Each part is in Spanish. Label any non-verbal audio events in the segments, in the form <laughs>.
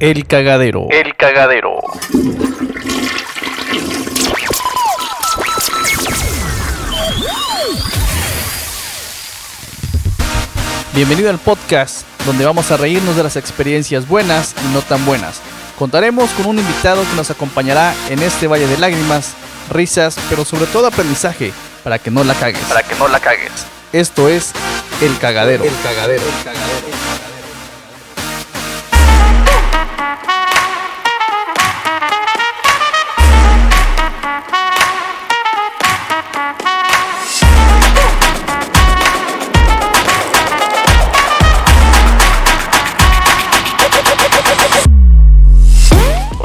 El cagadero. El cagadero. Bienvenido al podcast donde vamos a reírnos de las experiencias buenas y no tan buenas. Contaremos con un invitado que nos acompañará en este valle de lágrimas, risas, pero sobre todo aprendizaje para que no la cagues. Para que no la cagues. Esto es El cagadero. El cagadero. El cagadero.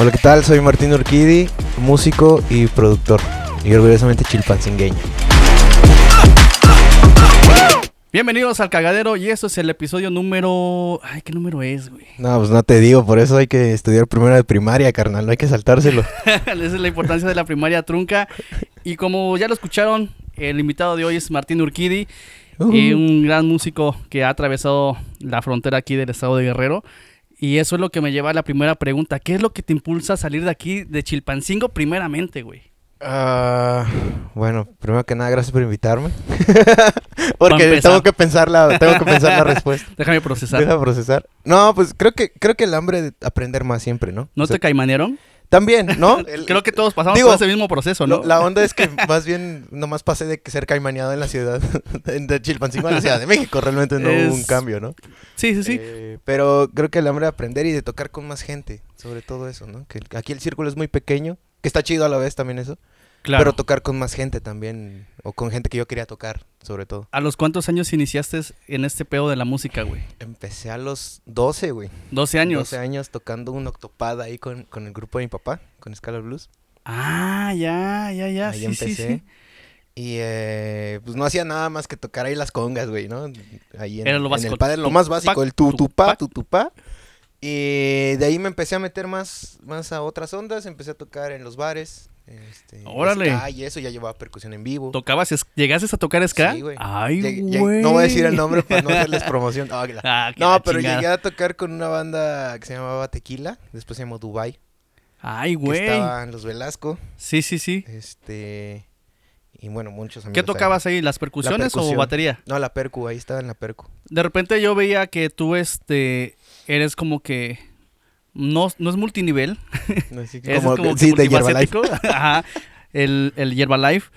Hola, ¿qué tal? Soy Martín Urquidi, músico y productor. Y orgullosamente chilpancingueño. Bienvenidos al cagadero y esto es el episodio número... Ay, ¿qué número es, güey? No, pues no te digo, por eso hay que estudiar primero de primaria, carnal, no hay que saltárselo. <laughs> Esa es la importancia de la primaria trunca. Y como ya lo escucharon, el invitado de hoy es Martín Urquidi, Uh. y un gran músico que ha atravesado la frontera aquí del estado de Guerrero. Y eso es lo que me lleva a la primera pregunta. ¿Qué es lo que te impulsa a salir de aquí, de Chilpancingo, primeramente, güey? Ah, bueno, primero que nada, gracias por invitarme. <laughs> Porque tengo que pensar la, tengo que pensar la respuesta. <laughs> Déjame procesar. Deja procesar. No, pues creo que, creo que el hambre de aprender más siempre, ¿no? ¿No O sea, te caimanearon? También, ¿no? <laughs> El- Creo que todos pasamos digo, por ese mismo proceso, ¿no? La onda es que más bien nomás pasé de ser caimaneado en la ciudad, <laughs> de Chilpancingo a la Ciudad de México, realmente no hubo un Es- cambio, ¿no? Sí, sí, sí. Eh, pero creo que el hambre de aprender y de tocar con más gente, sobre todo eso, ¿no? Que aquí el círculo es muy pequeño, que está chido a la vez también eso, claro. pero tocar con más gente también, o con gente que yo quería tocar, sobre todo. ¿A los cuántos años iniciaste en este pedo de la música, güey? Empecé a los 12, güey. 12 años. 12 años tocando un octopad ahí con, con el grupo de mi papá, con Scala Blues. Ah, ya, ya, ya. ahí sí, empecé. sí, sí. Y eh, pues no hacía nada más que tocar ahí las congas, güey, ¿no? Ahí en, Era lo en básico, el padre, lo más básico, el tutupá, tu- tutupá. Y de ahí me empecé a meter más, más a otras ondas, empecé a tocar en los bares. Este, Órale. ska y eso, ya llevaba percusión en vivo. ¿Tocabas, es- llegaste a tocar ska? Sí, güey. Ay, güey. no voy a decir el nombre para no hacerles promoción. <laughs> Ah, la- Ah, no, la pero chingada. llegué a tocar con una banda que se llamaba Tequila, después se llamó Dubai, Ay, güey. estaba en los Velasco, Sí, sí, sí. este y bueno, muchos amigos. ¿Qué tocabas ahí? ¿Las percusiones o percusión. batería? No, la percu, ahí estaba en la percu. De repente yo veía que tú, este, eres como que... No, no es multinivel. Así que <laughs> como, como que sí, de Herbalife. <laughs> Ajá. El, el Herbalife.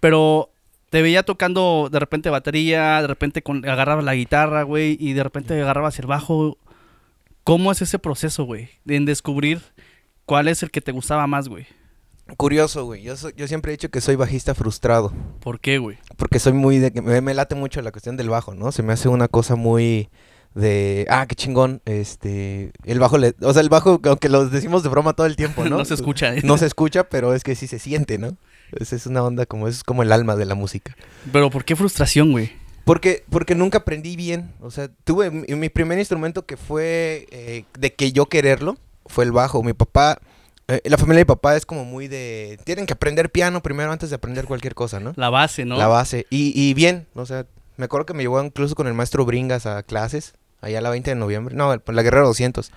Pero te veía tocando de repente batería, de repente con, agarrabas la guitarra, güey, y de repente agarrabas el bajo. ¿Cómo es ese proceso, güey? En descubrir cuál es el que te gustaba más, güey. Curioso, güey. Yo, yo siempre he dicho que soy bajista frustrado. ¿Por qué, güey? Porque soy muy de que me, me late mucho la cuestión del bajo, ¿no? Se me hace una cosa muy de ah, qué chingón, este, el bajo le, o sea, el bajo aunque lo decimos de broma todo el tiempo, <laughs> ¿no? No se escucha, ¿eh? No se escucha, pero es que sí se siente, ¿no? Esa es una onda como es como el alma de la música. Pero ¿por qué frustración, güey? Porque, porque nunca aprendí bien. O sea, tuve mi, mi primer instrumento que fue eh, de que yo quererlo, fue el bajo. Mi papá, eh, la familia de mi papá es como muy de... Tienen que aprender piano primero antes de aprender cualquier cosa, ¿no? La base, ¿no? La base. Y, y bien, o sea, me acuerdo que me llevó incluso con el maestro Bringas a clases, allá la 20 de noviembre. No, la Guerrero 200.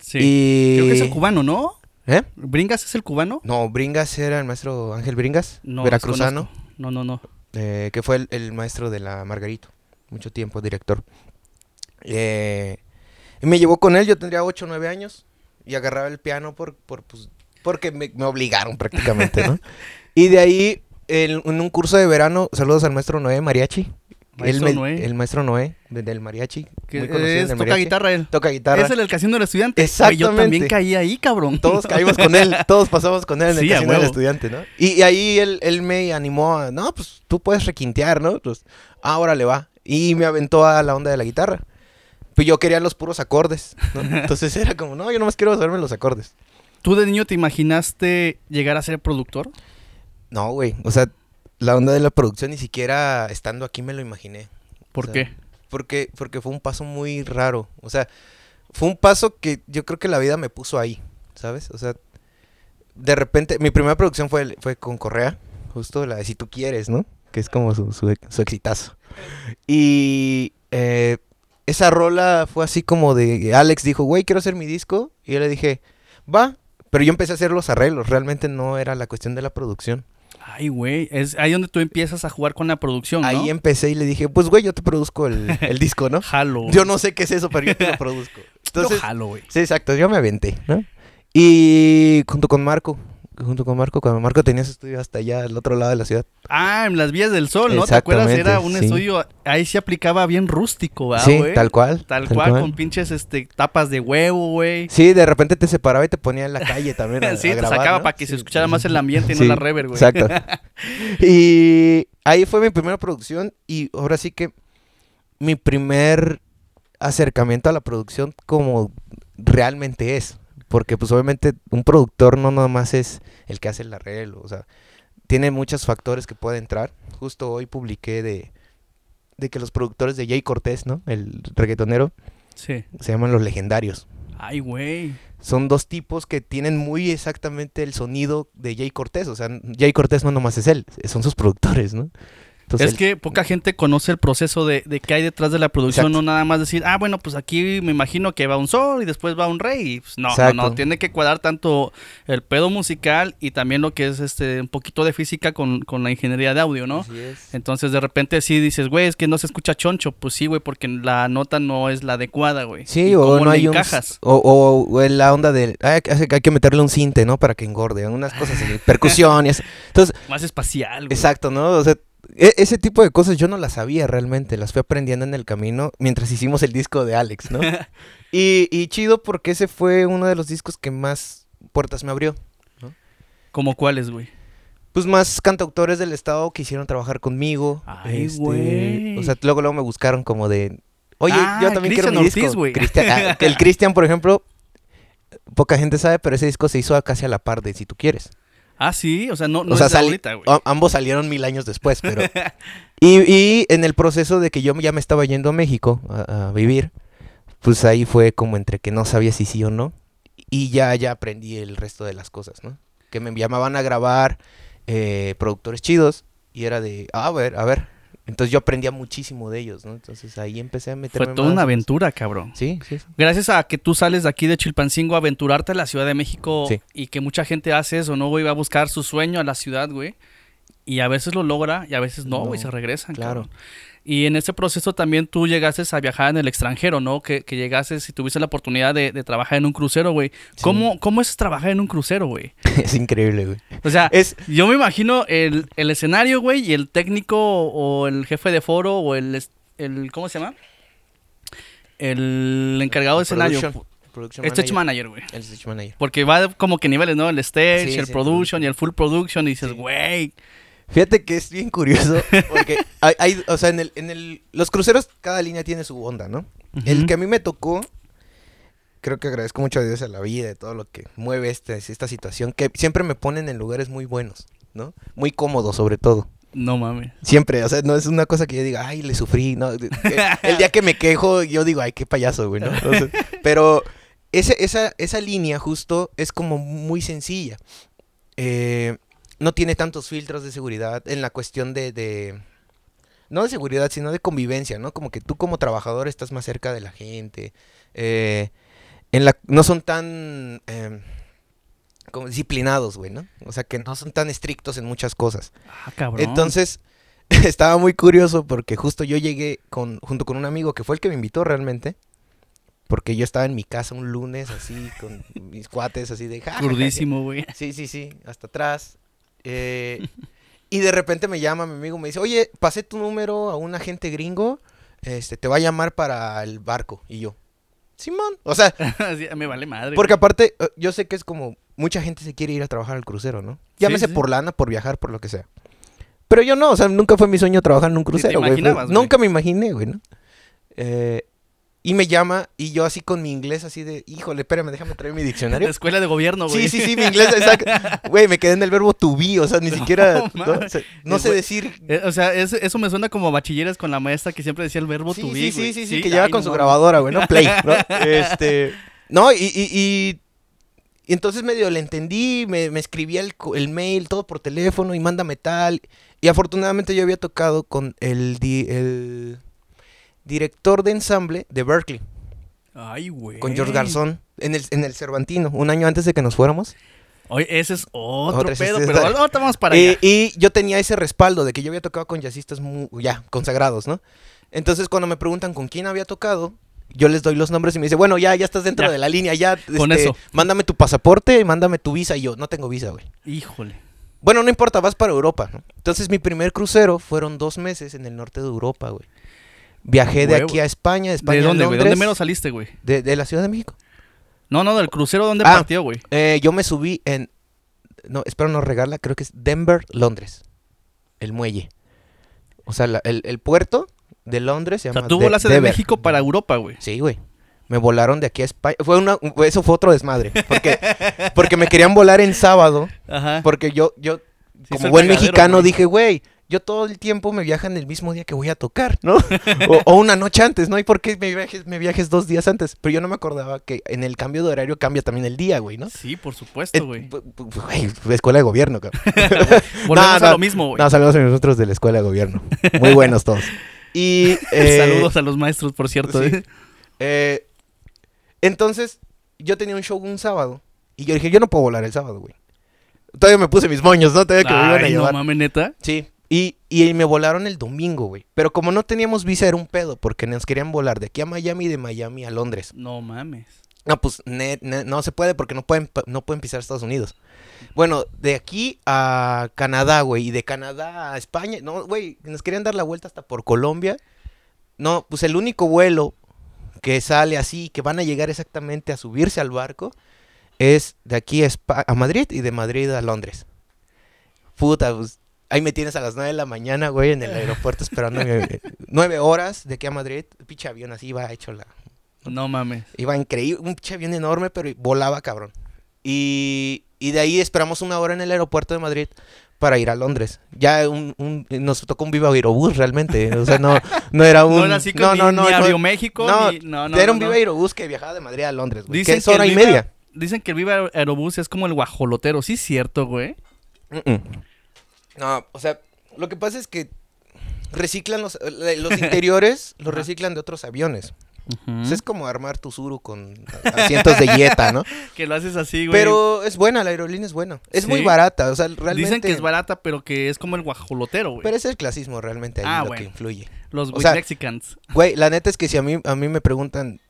Sí. Y... Creo que es el cubano, ¿no? ¿Eh? ¿Bringas es el cubano? No, Bringas era el maestro Ángel Bringas, No. veracruzano. No, no, no. eh, que fue el, el maestro de la Margarito, mucho tiempo, director. Eh, y me llevó con él, yo tendría 8 o 9 años, y agarraba el piano por, por, pues, porque me, me obligaron prácticamente, ¿no? <laughs> y de ahí, en un curso de verano, saludos al maestro Noé Mariachi. Maestro Noé. El maestro Noé, de- del mariachi. Que muy conocido en es, el toca mariachi. guitarra él. Toca guitarra. Es el del casino del estudiante. Exactamente. Yo también caí ahí, cabrón. Todos caímos con él, <laughs> todos pasamos con él en el Sí, casino del estudiante, ¿no? Y, y ahí él, él me animó a, no, pues tú puedes requintear, ¿no? Pues, ahora le va. Y me aventó a la onda de la guitarra. Pues yo quería los puros acordes, ¿no? <laughs> Entonces era como, no, yo nomás quiero saberme los acordes. ¿Tú de niño te imaginaste llegar a ser productor? No, güey, o sea, la onda de la producción ni siquiera estando aquí me lo imaginé. ¿Por O sea, qué? Porque, porque fue un paso muy raro. O sea, fue un paso que yo creo que la vida me puso ahí, ¿sabes? O sea, de repente, mi primera producción fue, fue con Correa, justo la de Si tú quieres, ¿no? Que es como su, su, su exitazo. Y eh, esa rola fue así como de Alex dijo, güey, quiero hacer mi disco. Y yo le dije, va. Pero yo empecé a hacer los arreglos, realmente no era la cuestión de la producción. Ay, güey. Es ahí donde tú empiezas a jugar con la producción, ¿no? Ahí empecé y le dije, pues güey, yo te produzco el, el <laughs> disco, ¿no? Jalo. Yo no sé qué es eso, pero yo te lo produzco. <laughs> Yo Entonces, jalo, güey. sí, exacto, yo me aventé, ¿no? Y junto con Marco, junto con Marco, cuando Marco tenía su estudio hasta allá, al otro lado de la ciudad. Ah, en las vías del sol, ¿no? ¿Te acuerdas? Era un sí. estudio, ahí se aplicaba bien rústico, ¿verdad, sí, güey? tal cual. Tal, cual, con pinches este, tapas de huevo, güey. Sí, de repente te separaba y te ponía en la calle también. A, <laughs> Sí, a te sacaba ¿no? para que se escuchara más el ambiente y no la rever, güey. Exacto. <laughs> y ahí fue mi primera producción y ahora sí que mi primer acercamiento a la producción como realmente es. Porque pues obviamente un productor no nada más es el que hace el arreglo, o sea, tiene muchos factores que puede entrar. Justo hoy publiqué de, de que los productores de Jay Cortés, ¿no? El reggaetonero, Sí. se llaman los legendarios. Ay, güey. Son dos tipos que tienen muy exactamente el sonido de Jay Cortés. O sea, Jay Cortés no nomás es él, son sus productores, ¿no? Entonces, es que poca gente conoce el proceso de, de qué hay detrás de la producción, Exacto. no nada más decir, ah, bueno, pues aquí me imagino que va un sol y después va un rey. y, pues, no, no, no, tiene que cuadrar tanto el pedo musical y también lo que es este un poquito de física con, con la ingeniería de audio, ¿no? Así es. Entonces de repente sí dices, güey, es que no se escucha choncho. Pues sí, güey, porque la nota no es la adecuada, güey. Sí, ¿Y o no hay un... O, o- la onda de... Hay, que- hay que meterle un cinte, ¿no? Para que engorde. Unas cosas así. percusión y. <laughs> Entonces, Más espacial, güey. exacto, ¿no? O sea, e- ese tipo de cosas yo no las sabía realmente. Las fui aprendiendo en el camino mientras hicimos el disco de Alex, ¿no? <laughs> y, y chido porque ese fue uno de los discos que más puertas me abrió. ¿Como cuáles, güey? Pues más cantautores del estado quisieron trabajar conmigo. Ay, este. O sea, luego, luego me buscaron como de... Oye, Ah, yo también quiero Cristian mi disco. Ortiz, güey. Cristian- ah, el Cristian, por ejemplo, poca gente sabe, pero ese disco se hizo casi a la par de Si Tú Quieres. Ah, sí, o sea, no, no o sea, es de sali- ahorita, güey. ambos salieron mil años después, pero... <laughs> y, y en el proceso de que yo ya me estaba yendo a México a, a vivir, pues ahí fue como entre que no sabía si sí o no. Y ya, ya aprendí el resto de las cosas, ¿no? Que me llamaban a grabar eh, productores chidos y era de, "Ah, a ver, a ver. Entonces yo aprendía muchísimo de ellos, ¿no? Entonces ahí empecé a meterme Fue toda más. una aventura, cabrón. Sí, sí, sí. Gracias a que tú sales de aquí de Chilpancingo a aventurarte a la Ciudad de México Sí. y que mucha gente hace eso, ¿no, güey? Va a buscar su sueño a la ciudad, güey. Y a veces lo logra y a veces no, güey, No, se regresan. claro. cabrón. Y en ese proceso también tú llegaste a viajar en el extranjero, ¿no? Que, que llegases y tuviste la oportunidad de, de trabajar en un crucero, güey. Sí. ¿Cómo, ¿Cómo es trabajar en un crucero, güey? <laughs> es increíble, güey. O sea, Es, yo me imagino el, el escenario, güey, y el técnico o el jefe de foro o el, el ¿cómo se llama? El encargado de escenario. Production- Stage manager. güey. El stage manager. Porque va como que niveles, ¿no? El stage, Sí, el sí, production y el full production. Y dices, güey. Fíjate que es bien curioso, <laughs> porque hay, hay- o sea, en el, en el, los cruceros, cada línea tiene su onda, ¿no? El que a mí me tocó, creo que agradezco mucho a Dios a la vida, de todo lo que mueve este, esta situación, que siempre me ponen en lugares muy buenos, ¿no? Muy cómodos, sobre todo. No mames. Siempre, o sea, no es una cosa que yo diga, ay, le sufrí, no. El día que me quejo, yo digo, ay, qué payaso, güey, ¿no? Pero ese, esa, esa línea justo es como muy sencilla. Eh, no tiene tantos filtros de seguridad en la cuestión de, de- no de seguridad, sino de convivencia, ¿no? Como que tú como trabajador estás más cerca de la gente. eh, en la, no son tan eh, como disciplinados, güey, ¿no? O sea, que no son tan estrictos en muchas cosas. Ah, cabrón. Entonces, <laughs> estaba muy curioso porque justo yo llegué con, junto con un amigo que fue el que me invitó realmente. Porque yo estaba en mi casa un lunes así, con mis cuates así de... "Ja, ja, ja". Crudísimo, güey. Sí, sí, sí, hasta atrás. Eh, y de repente me llama mi amigo, me dice, oye, pasé tu número a un agente gringo, este, te va a llamar para el barco. Y yo, Simón. O sea, <laughs> me vale madre. porque güey. aparte, eh, yo sé que es como, mucha gente se quiere ir a trabajar al crucero, ¿no? Llámese sí. por lana, por viajar, por lo que sea. Pero yo no, o sea, nunca fue mi sueño trabajar en un crucero, güey. Nunca me imaginé, güey, ¿no? Eh, y me llama, y yo así con mi inglés, así de, híjole, espérame, déjame traer mi La diccionario. escuela de gobierno, güey. Sí, sí, sí, mi inglés, exacto. <laughs> Güey, me quedé en el verbo to be, o sea, ni No, siquiera, ¿no? <laughs> mames. O sea, no sé decir. Eh, o sea, es- eso me suena como a bachilleres con la maestra que siempre decía el verbo Sí, to be, sí, sí, sí, sí, que lleva con no su grabadora, güey, ¿no? Play, ¿no? <laughs> Este, no, y, y, y- y entonces medio le entendí, me, me escribía el, el mail, todo por teléfono, y mándame tal. Y afortunadamente yo había tocado con el, el director de ensamble de Berkeley, Ay, güey. con George Garzón, en el, en el Cervantino, un año antes de que nos fuéramos. Oye, ese es otro Otra, pedo, pero ahorita vamos para allá. y yo tenía ese respaldo de que yo había tocado con jazzistas mu- ya consagrados, ¿no? Entonces, cuando me preguntan con quién había tocado, yo les doy los nombres y me dice, bueno, ya, ya estás dentro Ya. de la línea, ya, Con este, eso. mándame tu pasaporte, mándame tu visa. Y yo, no tengo visa, güey. Híjole. Bueno, no importa, vas para Europa, ¿no? Entonces, mi primer crucero fueron dos meses en el norte de Europa, güey. Viajé de aquí a España, de España ¿De dónde, güey? ¿Dónde menos saliste, güey? de, de la Ciudad de México. No, no, del crucero, ¿dónde Ah. partió, güey? Eh, yo me subí en. No, espero no regarla, creo que es Denver, Londres. El muelle. O sea, la- el, el puerto de Londres se O llama. sea, tú De- volaste de. México para Europa, güey. Sí, güey. Me volaron de aquí a España. Fue una, eso fue otro desmadre. Porque, porque me querían volar en sábado. <laughs> Ajá. Porque yo, yo Sí, como buen mexicano, dije, güey, yo todo el tiempo me viajan el mismo día que voy a tocar, ¿no? <laughs> o, o una noche antes, ¿no? ¿Y por qué me viajes, me viajes dos días antes? Pero yo no me acordaba que en el cambio de horario cambia también el día, güey, ¿no? Sí, por Eh, supuesto, güey. bu- Güey, escuela de gobierno, cabrón. <laughs> Volvemos no, a no, lo mismo, güey. No, saludos a nosotros de la escuela de gobierno. Muy buenos todos. Y. <laughs> eh, Saludos a los maestros, por cierto. sí. ¿eh? eh, entonces, yo tenía un show un sábado. Y yo dije, yo no puedo volar el sábado, güey. Todavía me puse mis moños, ¿no? Todavía que me iban a Ay, no llevar. mames, neta. Sí. Y, y me volaron el domingo, güey. Pero como no teníamos visa, era un pedo. Porque nos querían volar de aquí a Miami y de Miami a Londres. No mames. No, pues ne- ne- no se puede porque no pueden, no pueden pisar Estados Unidos. Bueno, de aquí a Canadá, güey, y de Canadá a España, no, güey, nos querían dar la vuelta hasta por Colombia. No, pues el único vuelo que sale así, que van a llegar exactamente a subirse al barco, es de aquí a, a Madrid y de Madrid a Londres. Puta, pues ahí me tienes a las 9 de la mañana, güey, en el aeropuerto esperando <laughs> nueve horas de aquí a Madrid. El pinche avión así va hecho la, No mames. Iba increíble, un pinche avión enorme, pero volaba cabrón. Y, y de ahí esperamos una hora en el aeropuerto de Madrid para ir a Londres. Ya un, un- nos tocó un Viva Aerobús realmente. O sea, no, no era <laughs> un. no era así como no, ni, no, ni no, Aeroméxico, no, ni... No, no, era no, un no. Viva Aerobús que viajaba de Madrid a Londres, güey. Dicen Que es que el hora y Viva- media. Dicen que el Viva Aerobús es como el guajolotero. Sí es cierto, güey. Mm-mm. No, o sea, lo que pasa es que reciclan los, eh, los <laughs> interiores, los reciclan de otros aviones. Ujú. O sea, es como armar tu Suru con asientos de Jetta, ¿no? <laughs> Que lo haces así, güey. Pero es buena, la aerolínea es buena. Es muy barata, o sea, realmente... Dicen que es barata, pero que es como el guajolotero, güey. Pero es el clasismo realmente ahí Ah, lo bueno. que influye. Los sea- Mexicans. Güey, la neta es que si a mí, a mí me preguntan,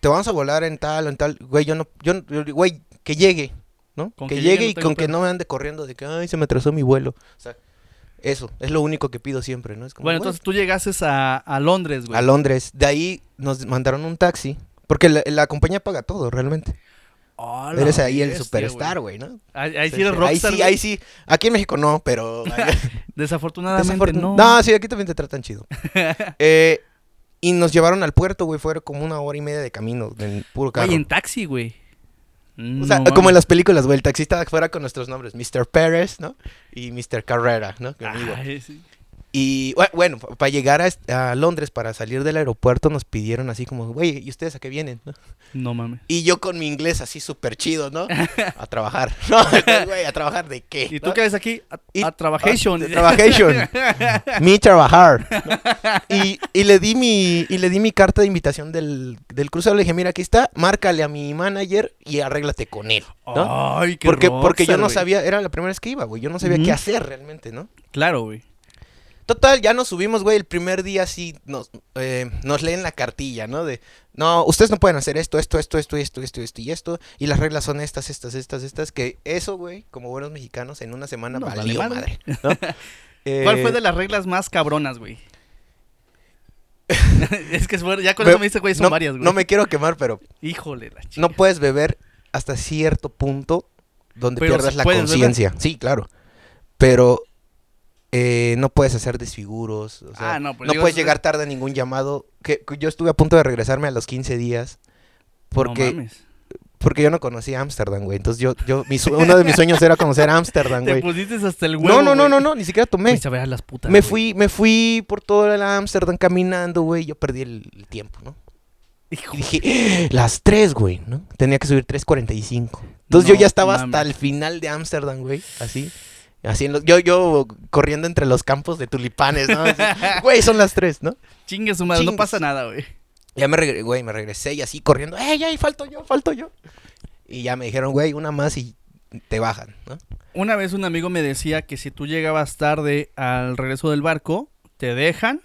¿te vamos a volar en tal o en tal? Güey, yo no, yo, no- yo- güey, que llegue, ¿no? Con que, que llegue llegue no y con que no me ande corriendo de que, ay, se me atrasó mi vuelo. O sea, eso, es lo único que pido siempre, ¿no? Es como, Bueno, entonces tú llegases a, a Londres, güey. a Londres. De ahí nos mandaron un taxi. Porque la, la compañía paga todo, realmente. Oh, la Eres ahí el superstar, güey, ¿no? Ahí, ahí sí Sí, eres rockstar, Ahí sí, güey. ahí sí. Aquí en México no, pero... <laughs> Desafortunadamente Desafortun- no. No, sí, aquí también te tratan chido. <laughs> Eh, y nos llevaron al puerto, güey. Fue como una hora y media de camino, en puro carro. Güey, en taxi, güey. O sea, como en las películas, güey. El taxista fuera con nuestros nombres. Mr. Pérez, ¿no? Y Mr. Carrera, ¿no? Conmigo. Ay, sí. Y bue- bueno, para llegar a, Londres, para salir del aeropuerto, nos pidieron así como, güey, ¿y ustedes a qué vienen? no? No mames. Y yo con mi inglés así súper chido, ¿no? <laughs> A trabajar. <laughs> No, güey, ¿a trabajar de qué? ¿Y tú ¿no? qué haces aquí? A, Y- a trabajation. Trabajation. <laughs> mi trabajar. Y, y le di mi y le di mi carta de invitación del, del crucero. Le dije, mira, aquí está, márcale a mi manager y arréglate con él. ¿no? Ay, qué porque, porque yo no sabía, era la primera vez que iba, güey. Yo no sabía qué hacer realmente, ¿no? Claro, güey. Total, ya nos subimos, güey. El primer día sí nos, eh, nos leen la cartilla, ¿no? De, no, ustedes no pueden hacer esto, esto, esto, esto, esto, esto, esto y esto. Y las reglas son estas, estas, estas, estas. Que eso, güey, como buenos mexicanos, en una semana No, valió madre. madre. <laughs> ¿no? ¿Cuál Eh, fue de las reglas más cabronas, güey? <laughs> es que es bueno, ya con me- eso me dice, güey, son no, varias, güey. no me quiero quemar, pero Híjole, la chica. no puedes beber hasta cierto punto donde Pero pierdas la conciencia. Sí, claro. Pero eh, no puedes hacer desfiguros. o sea, Ah, no, pues no digo, puedes llegar tarde a ningún llamado. Que, que yo estuve a punto de regresarme a los 15 días. Porque, No mames. porque yo no conocía Ámsterdam, güey. Entonces yo, yo mi uno de mis sueños era conocer Ámsterdam, <laughs> Te güey. pusiste hasta el huevo, No, no, no, no, no, ni siquiera tomé. Fuiste a ver a las putas, Me güey. fui, me fui por todo el Ámsterdam caminando, güey. Yo perdí el, el tiempo, ¿no? Hijo, Y dije, las 3, güey, ¿no? Tenía que subir 3.45. Entonces yo ya estaba mames. hasta el final de Ámsterdam, güey, así. Así en los, yo, yo corriendo entre los campos de tulipanes, ¿no? Así, <laughs> Güey, son las tres, ¿no? Chingue su madre, no pasa nada, güey. Ya me regresé, güey, me regresé y así corriendo, ¡ey, ey, falto yo, falto yo! Y ya me dijeron, güey, una más y te bajan, ¿no? Una vez un amigo me decía que si tú llegabas tarde al regreso del barco, te dejan,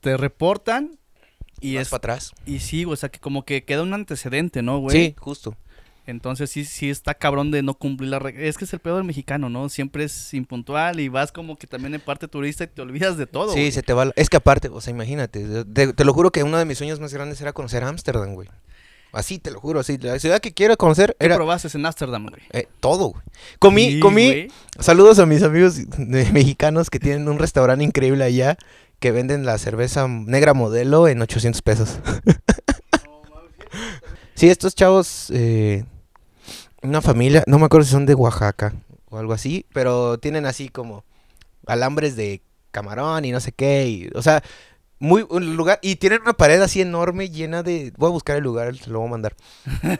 te reportan y vas es para atrás. y sí, o sea que como que queda un antecedente, ¿no, güey? Sí, justo. Entonces sí, sí está cabrón de no cumplir la regla. Es que es el peor del mexicano, ¿no? Siempre es impuntual y vas como que también en parte turista y te olvidas de todo. sí, güey. se te va. la- Es que aparte, o sea, imagínate, te, te lo juro que uno de mis sueños más grandes era conocer Ámsterdam, güey. Así, te lo juro, así. La ciudad que quiero conocer ¿Qué era probaste en Ámsterdam, güey? eh, todo, güey. Comí, Sí, comí. güey. Saludos a mis amigos de- <laughs> mexicanos que tienen un restaurante increíble allá que venden la cerveza negra modelo en 800 pesos. <laughs> sí, estos chavos, eh, una familia, no me acuerdo si son de Oaxaca o algo así, pero tienen así como alambres de camarón y no sé qué, y, o sea, muy un lugar y tienen una pared así enorme llena de, voy a buscar el lugar, se lo voy a mandar,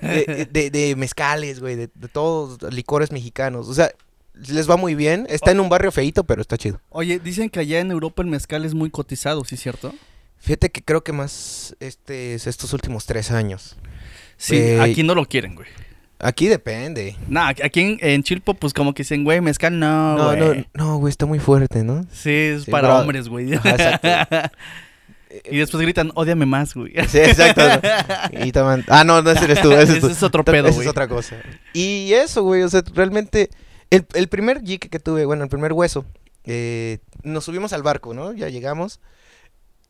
de, <laughs> de- de mezcales, güey, de, de todos licores mexicanos, o sea, les va muy bien, está en un barrio feito, pero está chido. Oye, dicen que allá en Europa el mezcal es muy cotizado, ¿sí es cierto? Fíjate que creo que más este es estos últimos tres años. Sí, Eh, aquí no lo quieren, güey. Aquí depende. Nah, aquí en, en Chilpo, pues como que dicen, güey, mezcal no, No, güey. no, no, güey, está muy fuerte, ¿no? Sí, es Sí, para bro. hombres, güey. Exacto. <laughs> y después gritan, ódiame más, güey. <laughs> Sí, exacto. Y toman- Ah, no, no ese eres tú. Ese, Ese es, es otro Esa pedo, es güey. otra cosa. Y eso, güey, o sea, realmente, el, el primer jique que tuve, bueno, el primer hueso, eh, nos subimos al barco, ¿no? Ya llegamos.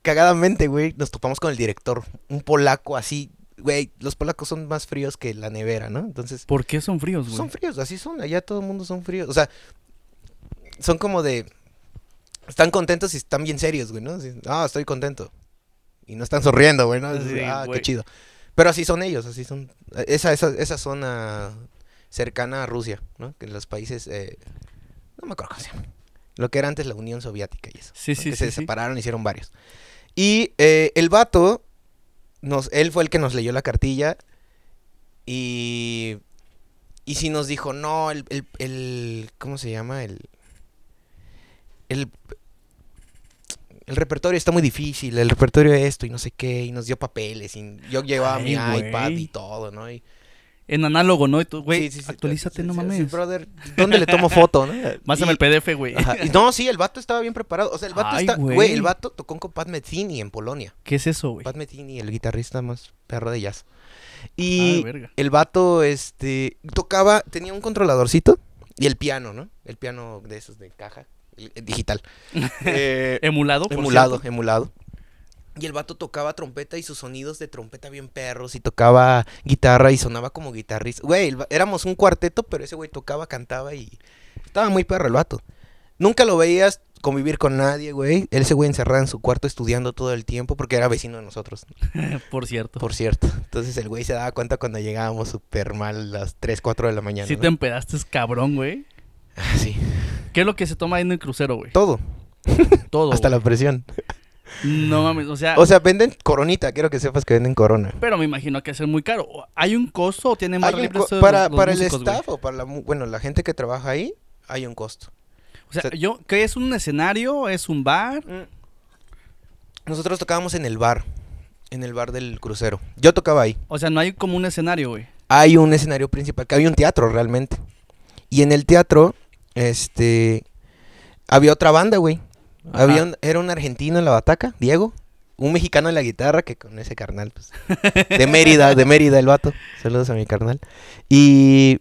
Cagadamente, güey, nos topamos con el director, un polaco así, güey, los polacos son más fríos que la nevera, ¿no? Entonces, ¿Por qué son fríos, güey? son fríos, así son, allá todo el mundo son fríos, o sea, son como de, están contentos y están bien serios, güey, ¿no? Ah, estoy contento. Y no están sonriendo, güey, ¿no? Sí, ah, güey. qué chido. Pero así son ellos, así son. Esa, esa, esa zona cercana a Rusia, ¿no? Que los países, eh, no me acuerdo cómo se llama. Lo que era antes la Unión Soviética y eso. Sí, ¿no? sí, que sí, se separaron, hicieron varios. Y eh, el vato, nos, él fue el que nos leyó la cartilla y... Y sí nos dijo, no, el, el, el- ¿cómo se llama? El, el, el repertorio está muy difícil, el repertorio es esto y no sé qué, y nos dio papeles, y yo llevaba mi güey. iPad y todo, ¿no? Y, En análogo, ¿no? Y tú, güey, Sí, sí, sí, actualízate, no mames. sí, brother, ¿dónde le tomo foto, no? <laughs> Y- el PDF, güey. No, sí, el vato estaba bien preparado. O sea, el vato Ay, está. güey. El vato tocó con Pat Metheny en Polonia. ¿Qué es eso, güey? Pat Metheny, el guitarrista más perro de jazz. Ah, Y verga. el vato, este. Tocaba, tenía un controladorcito y el piano, ¿no? El piano de esos de caja, digital. <laughs> Eh, Emulado, por emulado, cierto. emulado. Y el vato tocaba trompeta y sus sonidos de trompeta bien perros y tocaba guitarra y sonaba como guitarrista. Güey, éramos un cuarteto, pero ese güey tocaba, cantaba y estaba muy perro el vato. Nunca lo veías convivir con nadie, güey. Él ese güey encerrado en su cuarto estudiando todo el tiempo porque era vecino de nosotros, <laughs> por cierto. por cierto. Entonces el güey se daba cuenta cuando llegábamos súper mal a las 3, 4 de la mañana. Sí ¿no? te empedaste, cabrón, güey. Ah, sí. ¿Qué es lo que se toma ahí en el crucero, güey? Todo, Todo. <laughs> hasta la presión. No mames, o sea... O sea, venden coronita, quiero que sepas que venden corona. pero me imagino que es muy caro. ¿Hay un costo o tiene más Hay un libre co- esto de para los- para el músicos, staff o para la, bueno, la gente que trabaja ahí, hay un costo. O sea, o sea- yo, ¿qué es un escenario? ¿Es un bar? Nosotros tocábamos en el bar, en el bar del crucero. Yo tocaba ahí. O sea, no hay como un escenario, güey. Hay un escenario principal, que había un teatro realmente. Y en el teatro, este, había otra banda, güey. Había era un argentino en la bataca, Diego. Un mexicano en la guitarra, que con ese carnal, pues. De Mérida, de Mérida el vato. Saludos a mi carnal. Y.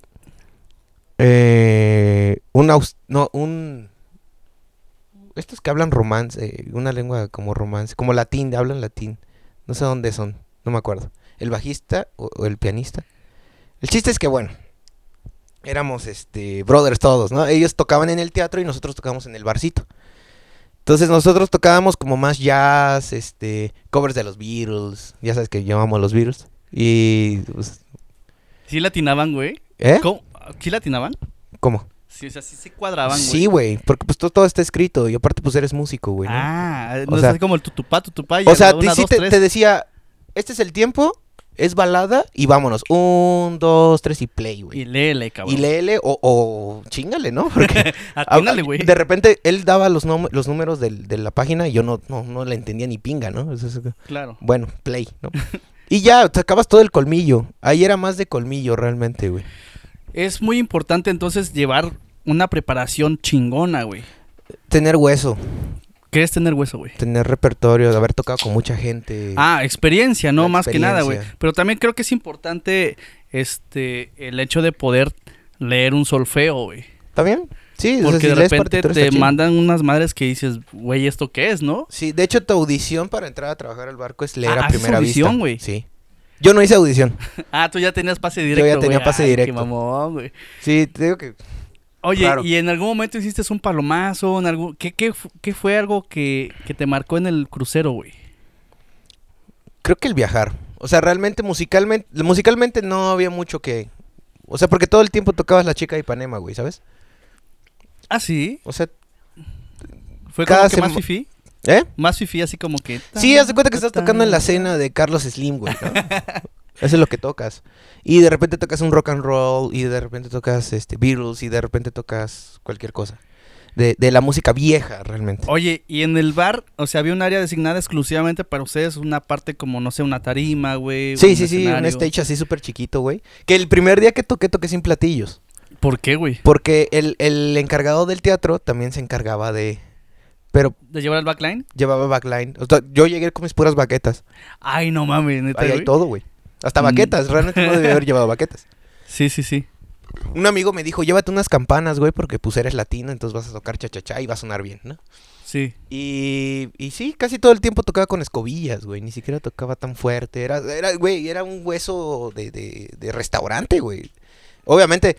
eh, un. aus- No, un. Estos que hablan romance, una lengua como romance, como latín, hablan latín. No sé dónde son, no me acuerdo. El bajista o, o el pianista. El chiste es que, bueno, éramos este brothers todos, ¿no? Ellos tocaban en el teatro y nosotros tocábamos en el barcito. Entonces nosotros tocábamos como más jazz, este, covers de los Beatles, ya sabes que llamamos los Beatles. Y pues, ¿Sí latinaban, güey? ¿eh? ¿Cómo? ¿Sí latinaban? ¿Cómo? Sí, o sea, sí se cuadraban, güey. Sí, güey, porque pues todo, todo está escrito y aparte pues eres músico, güey, ¿no? Ah, O no sea- es como el tutupá, tutupá y o sea, una, sí dos, te, tres. te decía, este es el tiempo, Es balada y vámonos. Un, dos, tres y play, güey. Y léele, cabrón. Y léele o, o chingale, ¿no? <laughs> Porque Atínale, güey. de repente él daba los, los números del- de la página y yo no, no, no le entendía ni pinga, ¿no? Es- es- Claro. bueno, play, ¿no? <laughs> y ya, sacabas todo el colmillo. Ahí era más de colmillo realmente, güey. Es muy importante entonces llevar una preparación chingona, güey. Tener hueso, ¿Qué es tener hueso, güey? tener repertorio, de haber tocado con mucha gente. Ah, experiencia, no más que nada, güey. Pero también creo que es importante este el hecho de poder leer un solfeo, güey. ¿Está bien? Sí, o sea, Porque si de repente te mandan unas madres que dices, güey, ¿esto qué es, no? Sí, de hecho tu audición para entrar a trabajar al barco es leer Ah, a ¿haces primera audición, vista. güey? Sí. Yo no hice audición. <laughs> Ah, tú ya tenías pase Yo directo. ya tenía pase Ay, directo. Qué mamón, güey. Sí, te digo que Oye, Raro. ¿y en algún momento hiciste un palomazo? En algún... ¿Qué, qué, qué fue algo que, que te marcó en el crucero, güey? creo que el viajar. O sea, realmente musicalmente, musicalmente no había mucho que... O sea, porque todo el tiempo tocabas la chica de Ipanema, güey, ¿sabes? Ah, sí. O sea, ¿Fue Cada como que más fifí? ¿eh? Más fifí, así como que... Sí, haz de cuenta que estás tocando en la cena de Carlos Slim, güey. ¿no? <laughs> Eso es lo que tocas. Y de repente tocas un rock and roll, y de repente tocas este Beatles, y de repente tocas cualquier cosa. De, de la música vieja, realmente. Oye, y en el bar, o sea, había un área designada exclusivamente para ustedes, una parte como, no sé, una tarima, güey. Sí, sí, sí, un stage así súper chiquito, güey. Que el primer día que toqué, toqué sin platillos. ¿Por qué, güey? Porque el, el encargado del teatro también se encargaba de... Pero ¿De llevar el backline? llevaba backline. O sea, yo llegué con mis puras baquetas. Ay, no mames, neta, Ahí hay todo, güey. Hasta Mm. baquetas. Realmente no debía haber llevado baquetas. <laughs> Sí, sí, sí. Un amigo me dijo, llévate unas campanas, güey, porque pues eres latino, entonces vas a tocar cha-cha-cha y va a sonar bien, ¿no? Sí. Y, y sí, casi todo el tiempo tocaba con escobillas, güey. Ni siquiera tocaba tan fuerte. Era, era güey, era un hueso de, de, de restaurante, güey. Obviamente,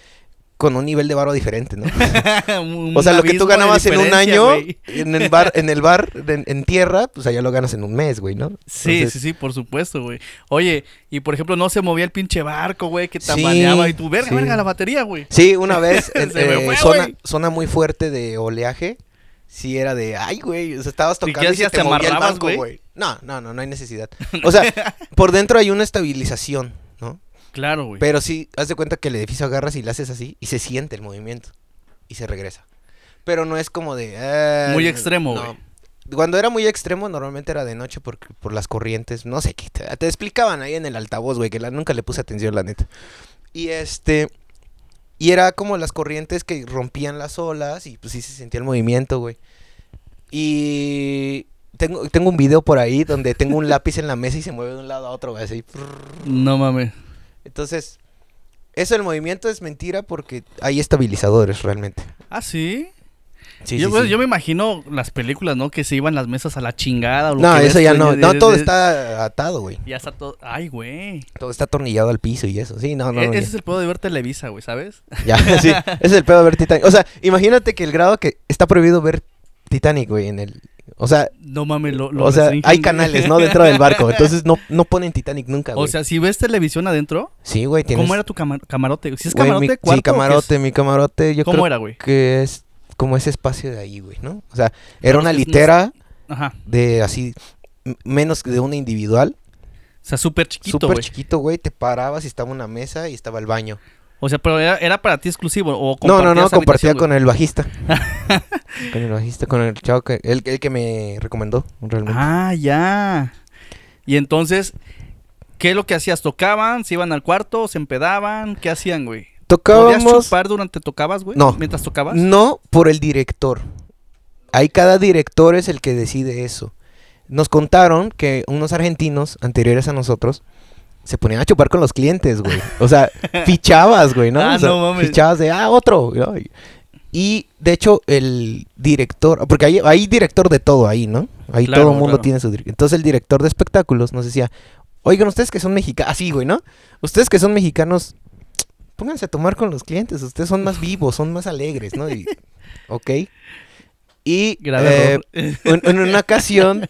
con un nivel de varo diferente, ¿no? <laughs> O sea, lo que tú ganabas en un año, en el bar, en el bar, en, en tierra, pues allá lo ganas en un mes, güey, ¿no? Sí, Entonces, sí, sí, por supuesto, güey. Oye, y por ejemplo, no se movía el pinche barco, güey, que Sí, tambaleaba y tú, verga, sí. verga, la batería, güey. Sí, una vez, <laughs> en, Se eh, fue, zona, muy fuerte de oleaje, sí era de, ay, güey, o sea, estabas ¿Y tocando y, se hacías? te, ¿Te movía el banco, güey? No, no, no, no hay necesidad. O sea, <laughs> por dentro hay una estabilización. Claro, güey. Pero sí, haz de cuenta que el edificio agarras y le haces así y se siente el movimiento y se regresa. Pero no es como de... ah, Muy extremo, no. güey. Cuando era muy extremo, normalmente era de noche por, por las corrientes. No sé qué. Te, te explicaban ahí en el altavoz, güey, que la- nunca le puse atención, la neta. Y este. Y era como las corrientes que rompían las olas y pues sí se sentía el movimiento, güey. Y. Tengo, tengo un video por ahí donde tengo un <laughs> lápiz en la mesa y se mueve de un lado a otro, güey, así. No mames. Entonces, eso del movimiento es mentira porque hay estabilizadores realmente. Ah, sí. Sí, yo, sí, pues, sí. yo me imagino las películas, ¿no? Que se iban las mesas a la chingada. O lo No, que eso ves, ya no. de- No, de- todo está atado, güey. Ya está todo. Ay, güey. Todo está atornillado al piso y eso. Sí, no, no. E- no, ese es el pedo de ver Televisa, güey, ¿sabes? Ya, <laughs> sí. Ese es el pedo de ver Titanic. O sea, imagínate que el grado que está prohibido ver Titanic, güey, en el... O sea, No mames, lo, lo o sea, hay canales, ¿no? Dentro del barco. Entonces no, no ponen Titanic nunca, güey. O sea, si ves televisión adentro, sí, güey, tienes... ¿cómo era tu cama- camarote? Si es güey, camarote, mi- cuarto. Sí, camarote, mi camarote, yo ¿Cómo creo era, güey? que es como ese espacio de ahí, güey, ¿no? O sea, era una que no- litera Ajá. de así, menos de una individual, O sea, súper chiquito, súper güey. chiquito, güey, te parabas y estaba una mesa y estaba el baño. O sea, pero era, era para ti exclusivo o No, no, no, compartía con el bajista. <laughs> con el bajista, con el chavo que, el, el que me recomendó, realmente. Ah, ya. Y entonces, ¿qué es lo que hacías? ¿Tocaban? ¿Se iban al cuarto? ¿Se empedaban? ¿Qué hacían, güey? ¿Podías Tocábamos, chupar durante tocabas, güey? No. ¿Mientras tocabas? no por el director. Ahí cada director es el que decide eso. Nos contaron que unos argentinos anteriores a nosotros se ponían a chupar con los clientes, güey. O sea, <laughs> fichabas, güey, ¿no? Ah, O sea, no mames. Fichabas de, ah, otro. ¿no? Y- de hecho, el director, porque hay, hay director de todo ahí, ¿no? Ahí Claro, todo el mundo claro. tiene su director. Entonces el director de espectáculos nos decía, oigan, ustedes que son mexicanos, así, güey, ¿no? Ustedes que son mexicanos, pónganse a tomar con los clientes, ustedes son más vivos, son más alegres, ¿no? Y, ok. Y eh, en una ocasión,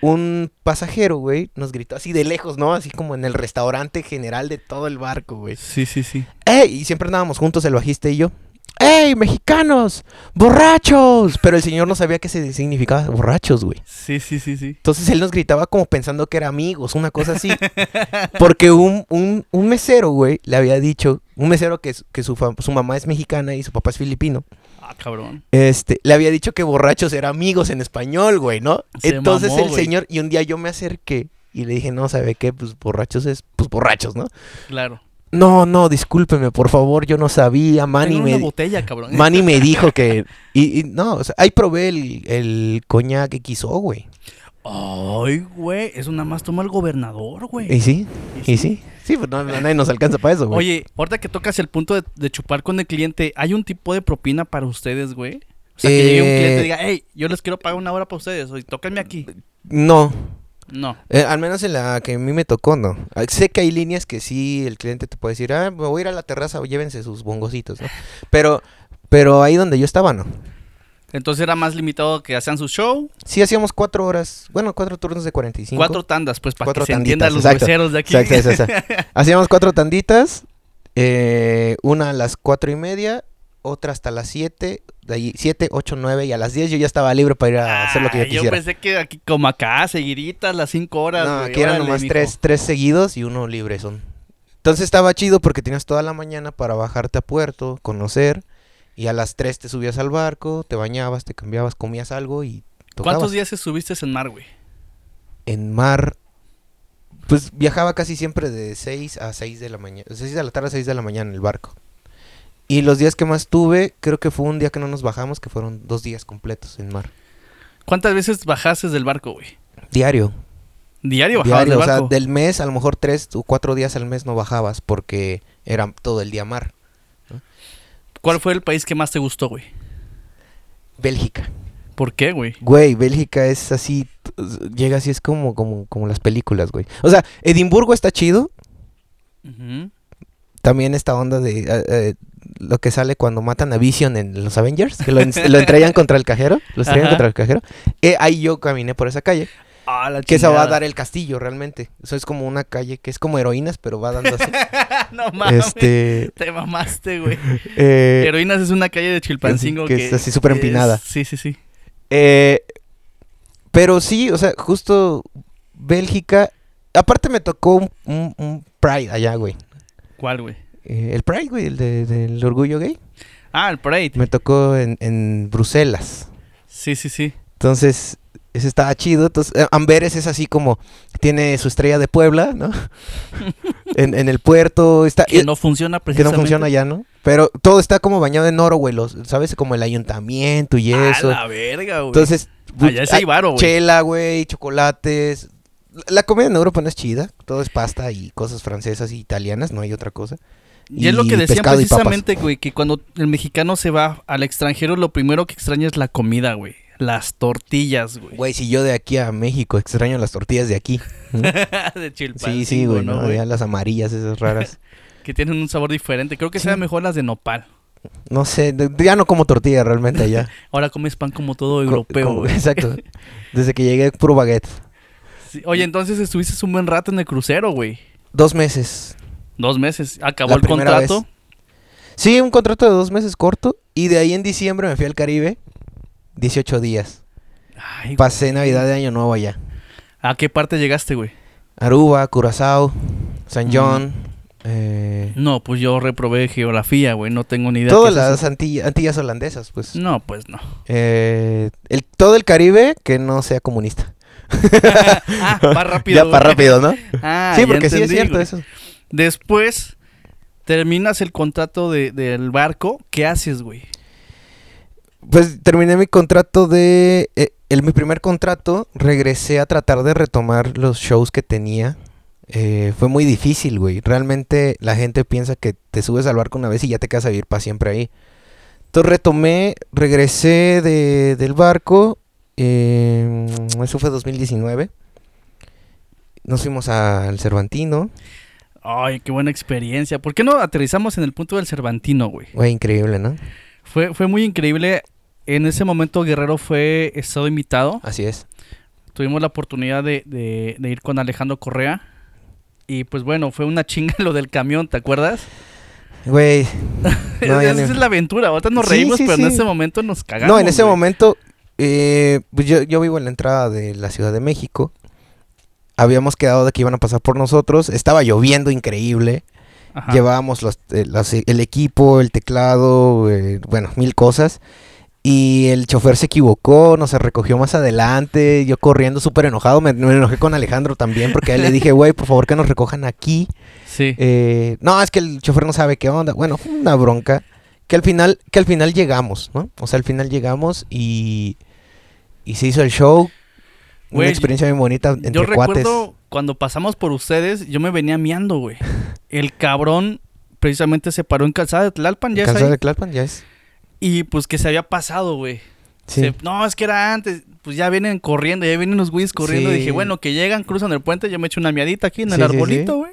un pasajero, güey, nos gritó así de lejos, ¿no? Así como en el restaurante general de todo el barco, güey. sí, sí, sí. ¡Eh! Y siempre andábamos juntos, el bajista y yo. ¡Ey, mexicanos! ¡Borrachos! Pero el señor no sabía qué significaba borrachos, güey. Sí, sí, sí, sí. Entonces él nos gritaba como pensando que era amigos, una cosa así. Porque un, un, un mesero, güey, le había dicho, un mesero que, que su, su mamá es mexicana y su papá es filipino, Ah, cabrón. este, le había dicho que borrachos era amigos en español, güey, ¿no? Se Entonces mamó, el güey. señor, y un día yo me acerqué y le dije, no, ¿sabe qué? Pues borrachos es, pues borrachos, ¿no? Claro. No, no, discúlpeme, por favor, yo no sabía, Manny Tengo me, una botella, cabrón. Manny me <laughs> dijo que, y, y no, o sea, ahí probé el, el coñac XO, güey. Ay, güey. Eso nada más toma el gobernador, güey. ¿Y sí? ¿Y ¿Y sí? Sí, pues no, no- nadie nos alcanza para eso, güey. Oye, ahorita que tocas el punto de, de chupar con el cliente, ¿hay un tipo de propina para ustedes, güey? O sea, que llegue un cliente y diga, hey, yo les quiero pagar una hora para ustedes, oye, tóquenme aquí. No, No. eh, al menos en la que a mí me tocó, no. Ah, Sé que hay líneas que sí, el cliente te puede decir, ah, me voy a ir a la terraza, llévense sus bongocitos, ¿no? Pero, pero ahí donde yo estaba, no. Entonces era más limitado que hacían su show, Sí hacíamos cuatro horas, bueno, cuatro turnos de 45. cuatro tandas, pues para Cuatro que se tanditas, entiendan los meseros de aquí. Exacto, exacto. <laughs> Hacíamos cuatro tanditas, eh, una a las cuatro y media, otra hasta las siete, de ahí siete, ocho, nueve, y a las diez yo ya estaba libre para ir a hacer lo que yo quisiera. pensé que aquí como acá, seguiditas, las cinco horas. No, aquí eran nomás mijo. tres, tres seguidos y uno libre son. Entonces estaba chido porque tenías toda la mañana para bajarte a puerto, conocer, y a las tres te subías al barco, te bañabas, te cambiabas, comías algo y tocabas. ¿Cuántos días estuviste en mar, güey? En mar, pues viajaba casi siempre de 6 a 6 de la mañana, 6 de la tarde a 6 de la mañana en el barco. Y los días que más tuve, creo que fue un día que no nos bajamos, que fueron dos días completos en mar. ¿Cuántas veces bajaste del barco, güey? Diario. Diario bajabas Diario, o del sea, barco. del mes, a lo mejor tres o cuatro días al mes no bajabas porque era todo el día mar. ¿Cuál fue el país que más te gustó, güey? Bélgica. ¿Por qué, güey? Güey, Bélgica es así, llega así, es como, como, como las películas, güey. O sea, Edimburgo está chido, también esta onda de eh, eh, lo que sale cuando matan a Vision en los Avengers, que lo, en- lo entregan <laughs> contra el cajero, lo estrellan contra el cajero. Eh, ahí yo caminé por esa calle, Ah, la que esa va a dar el castillo realmente. Eso es como una calle que es como heroínas, pero va dando así. <laughs> no mames. este, Te mamaste, güey. <laughs> eh, Heroínas es una calle de Chilpancingo que que, es así súper empinada. es- Sí, sí, sí. Eh, pero sí, o sea, justo Bélgica. Aparte me tocó un, un- un Pride allá, güey. ¿Cuál, güey? Eh, el Pride, güey, el de- del orgullo gay. Ah, el Parade. Me tocó en, en Bruselas. Sí, sí, sí. Entonces, ese estaba chido. Entonces, eh, Amberes es así como, tiene su estrella de Puebla, ¿no? <laughs> en, en el puerto. Está, Que no funciona que no precisamente. funciona ya, ¿no? Pero todo está como bañado en oro, güey. los- ¿Sabes? Como el ayuntamiento y eso. A la verga, güey. Entonces, Allá ah, varo, güey. Chela, güey, chocolates. La- La comida en Europa no es chida. Todo es pasta y cosas francesas y italianas, no hay otra cosa. Y es lo y que decían y precisamente, güey, que cuando el mexicano se va al extranjero, lo primero que extraña es la comida, güey. Las tortillas, güey. Güey, si yo de aquí a México extraño las tortillas de aquí. <laughs> De Chilpancingo, sí, sí, güey, ¿no, ¿no? güey? Ya las amarillas, esas raras. <laughs> Que tienen un sabor diferente. Creo que Sí. saben mejor las de nopal. No sé, ya no como tortilla realmente allá. <laughs> Ahora comes pan como todo europeo, como- güey. Exacto. Desde que llegué, puro baguette. Sí, Oye, entonces estuviste un buen rato en el crucero, güey. Dos meses. Dos meses. Acabó La el contrato. vez. Sí, un contrato de dos meses corto. Y de ahí en diciembre me fui al Caribe. 18 días. Ay, Pasé güey. Navidad de Año Nuevo allá. ¿A qué parte llegaste, güey? Aruba, Curazao, San Mm. John. eh, No, pues yo reprobé geografía, güey. No tengo ni idea. todas las eso. Antilla- Antillas holandesas, pues. No, pues no. Eh, el, todo el Caribe que no sea comunista. <laughs> ah, va rápido. ya güey. para rápido, ¿no? <laughs> Ah, sí, porque sí es cierto güey. eso. Después terminas el contrato de- del barco. ¿Qué haces, güey? Pues terminé mi contrato de... eh, el, mi primer contrato, regresé a tratar de retomar los shows que tenía. Eh, fue muy difícil, güey. Realmente la gente piensa que te subes al barco una vez y ya te quedas a vivir para siempre ahí. Entonces retomé, regresé de, del barco. eh, eso fue 2019. Nos fuimos al Cervantino. Ay, qué buena experiencia. ¿Por qué no aterrizamos en el punto del Cervantino, güey? Güey, increíble, ¿no? Fue, fue muy increíble. En ese momento Guerrero fue estado invitado. Así es. Tuvimos la oportunidad de, de- de ir con Alejandro Correa. Y pues bueno, fue una chinga <laughs> lo del camión, ¿te acuerdas? Güey. <laughs> No, Esa es la aventura. Ahorita nos reímos, sí, pero en ese momento nos cagamos. No, en ese momento, eh, pues yo, yo vivo en la entrada de la Ciudad de México. Habíamos quedado de que iban a pasar por nosotros. Estaba lloviendo increíble. Ajá. Llevábamos los- eh, las- el equipo, el teclado, eh, bueno, mil cosas. Y el chofer se equivocó, nos recogió más adelante. Yo corriendo súper enojado. Me, me enojé con Alejandro también porque a él le dije, güey, por favor que nos recojan aquí. Sí. Eh, no, es que el chofer no sabe qué onda. Bueno, fue una bronca. Que al final, que al final llegamos, ¿no? O sea, al final llegamos y, y se hizo el show. Una experiencia bien bonita entre yo cuates. recuerdo cuando pasamos por ustedes, yo me venía miando, güey. El cabrón precisamente se paró en Calzada de Tlalpan, ya es Calzada ahí. de Tlalpan, ya es. Y pues que se había pasado, güey. Sí. Se- no, es que era antes. Pues ya vienen corriendo, ya vienen los güeyes corriendo. Sí. Dije, bueno, que llegan, cruzan el puente, yo me echo una miadita aquí en el sí. arbolito, güey.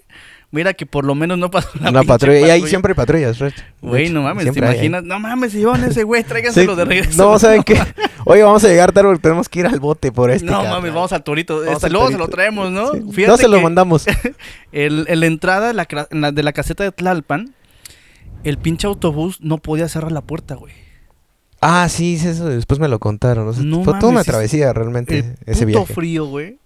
Mira que por lo menos no pasó una, Una patrulla. Y ahí siempre hay patrullas. Güey, no mames, ¿te hay imaginas? No mames, se llevan ese güey, tráiganselo Sí, de regreso. No, ¿saben qué? <laughs> Oye, vamos a llegar tarde porque tenemos que ir al bote por este. No mames, vamos al torito. Vamos Este, al luego se lo traemos, ¿no? Sí. Fíjate No se lo mandamos. <laughs> el, en la entrada de la, cra- en la- de la caseta de Tlalpan, el pinche autobús no podía cerrar la puerta, güey. Ah, sí, eso después me lo contaron. o sea, No fue toda una travesía realmente El ese puto viaje. frío, güey.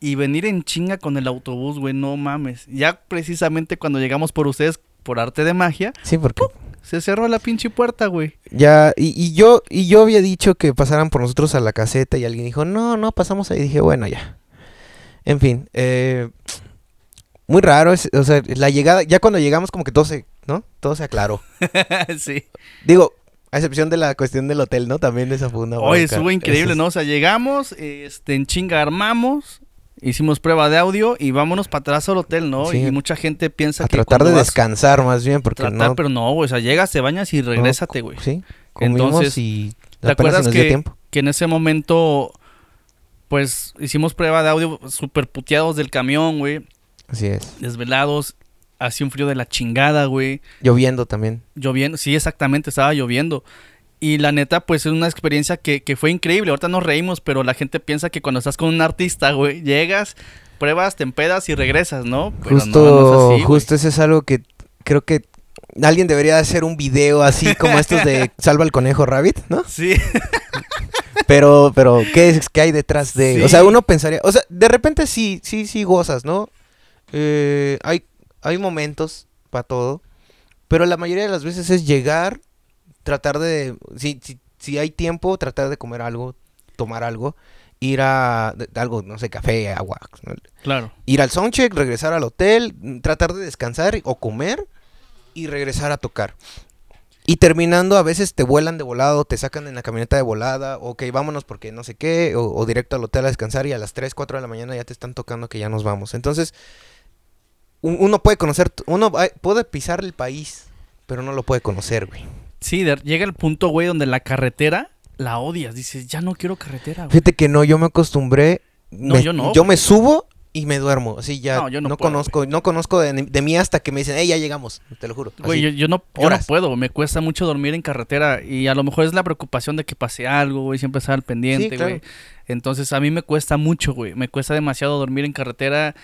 Y venir en chinga con el autobús, güey, no mames. Ya precisamente cuando llegamos por ustedes, por arte de magia, Sí, porque se cerró la pinche puerta, güey. ya, y, y yo, y yo había dicho que pasaran por nosotros a la caseta y alguien dijo, no, no, pasamos ahí. dije, bueno, ya. En fin, eh, muy raro, es- o sea, la llegada, ya cuando llegamos como que todo se, ¿no? Todo se aclaró. <laughs> sí. Digo, a excepción de la cuestión del hotel, ¿no? También esa fue una Oye, estuvo increíble, Eso ¿no? O sea, llegamos, este, en chinga armamos, hicimos prueba de audio y vámonos para atrás al hotel, ¿no? Sí. Y mucha gente piensa A que tratar de descansar más bien, porque tratar, no... pero no, güey, o sea, llegas, te bañas y regrésate, güey. Sí, comimos Entonces, y ¿Te acuerdas que, tiempo. que en ese momento, pues, hicimos prueba de audio súper puteados del camión, güey, Así es. desvelados, hacía un frío de la chingada, güey, Lloviendo también. lloviendo, sí, exactamente, estaba lloviendo. Y la neta, pues es una experiencia que, que fue increíble. Ahorita nos reímos, pero la gente piensa que cuando estás con un artista, güey, llegas, pruebas, te empedas y regresas, ¿no? Pero Justo, no es así, justo eso es algo que creo que alguien debería hacer un video así como estos de <laughs> Salva al Conejo Rabbit, ¿no? Sí, <laughs> Pero, pero, ¿qué es qué hay detrás de? Sí. O sea, uno pensaría, o sea, de repente sí, sí, sí gozas, ¿no? Eh, hay, hay momentos para todo, pero la mayoría de las veces es llegar, tratar de, si, si, si hay tiempo, tratar de comer algo, tomar algo, ir a, de- algo, no sé, café, agua, ¿no? claro. ir al soundcheck, regresar al hotel, tratar de descansar o comer y regresar a tocar. Y terminando, a veces te vuelan de volado, te sacan en la camioneta de volada, ok, vámonos porque no sé qué, o, o directo al hotel a descansar y a las 3, 4 de la mañana ya te están tocando que ya nos vamos. Entonces, un- uno puede conocer, uno puede pisar el país, pero no lo puede conocer, güey. Sí, de- llega el punto, güey, donde la carretera la odias. Dices, ya no quiero carretera, güey. Fíjate que no, yo me acostumbré. No, me- yo no, Yo güey. me subo y me duermo. Así ya. No, No, yo no puedo, conozco, no conozco de, de mí hasta que me dicen, hey, ya llegamos. Te lo juro. Güey, yo, yo no, yo no puedo, me cuesta mucho dormir en carretera y a lo mejor es la preocupación de que pase algo, güey, siempre estar al pendiente, claro. güey. Entonces a mí me cuesta mucho, güey, me cuesta demasiado dormir en carretera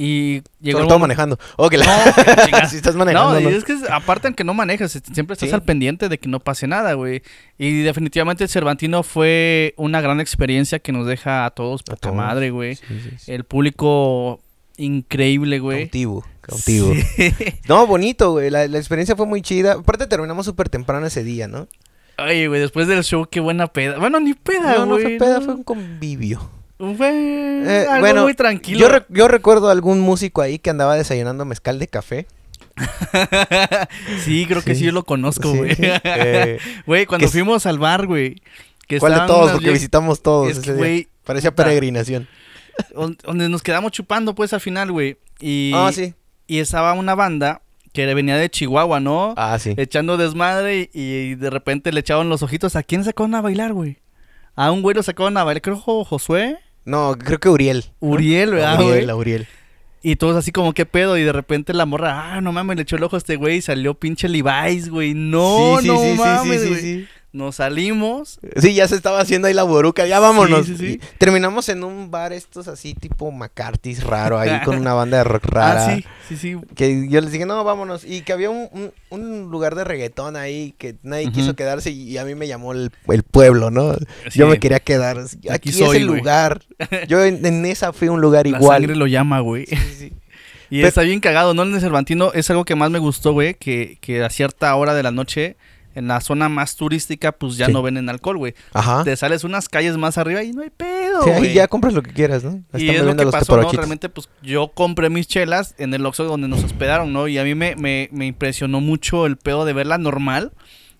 y llegó Sobre todo manejando. No, <laughs> que la chingada. si estás manejando. No, no. es que aparte aunque no manejas, siempre estás Sí. al pendiente de que no pase nada, güey. Y definitivamente el Cervantino fue una gran experiencia que nos deja a todos A poca todos. madre, güey. Sí, sí, sí. El público increíble, güey. Cautivo, cautivo. No, bonito, güey. La, la experiencia fue muy chida. Aparte terminamos súper temprano ese día, ¿no? Oye, güey, después del show, qué buena peda. Bueno, ni peda, no, no güey. fue peda, ¿no? fue un convivio. Fue Eh, algo bueno, muy tranquilo. Yo, re- yo recuerdo algún músico ahí que andaba desayunando mezcal de café. <laughs> sí, creo que sí, yo lo conozco, Sí. güey. Eh, Güey, cuando fuimos al bar, güey. ¿Cuál de todos? Porque visitamos todos Es ese día. güey, Parecía puta. peregrinación. on- donde nos quedamos chupando, pues, al final, güey. Y, Ah, sí. y estaba una banda que venía de Chihuahua, ¿no? Ah, sí. Echando desmadre y, y de repente le echaban los ojitos. ¿A quién sacaron a bailar, güey? A un güey lo sacaron a bailar, creo Jo- Josué. No, creo que Uriel. Uriel, ¿verdad, Uriel, güey? Uriel. Y todos así como, ¿qué pedo? Y de repente la morra, ah, no mames, le echó el ojo a este güey y salió pinche Levi's, güey. No, Sí, sí, no sí, sí, mames, güey. Nos salimos. Sí, ya se estaba haciendo ahí la boruca, ya vámonos. Sí, sí, sí. Y terminamos en un bar estos así tipo McCarthy's raro, ahí con una banda de rock <laughs> rara. Ah, sí, sí, sí. Que yo les dije, no, vámonos. Y que había un, un- un lugar de reggaetón ahí que nadie quiso quedarse y, y a mí me llamó el, el pueblo, ¿no? Yo me quería quedar. Aquí, Aquí es soy, el güey. lugar. <laughs> Yo en, en esa fui a un lugar La igual. sangre lo llama, güey. Sí, sí, sí. Y Pero- está bien cagado, ¿no? En el Cervantino es algo que más me gustó, güey, que, que a cierta hora de la noche, en la zona más turística, pues ya Sí. no venden alcohol, güey. Ajá. Te sales unas calles más arriba y no hay pedo, Sí, ahí güey. ya compras lo que quieras, ¿no? Están y es lo que los pasó, ¿no? Realmente, pues yo compré mis chelas en el Oxxo donde nos hospedaron, ¿no? Y a mí me, me, me impresionó mucho el pedo de verla normal.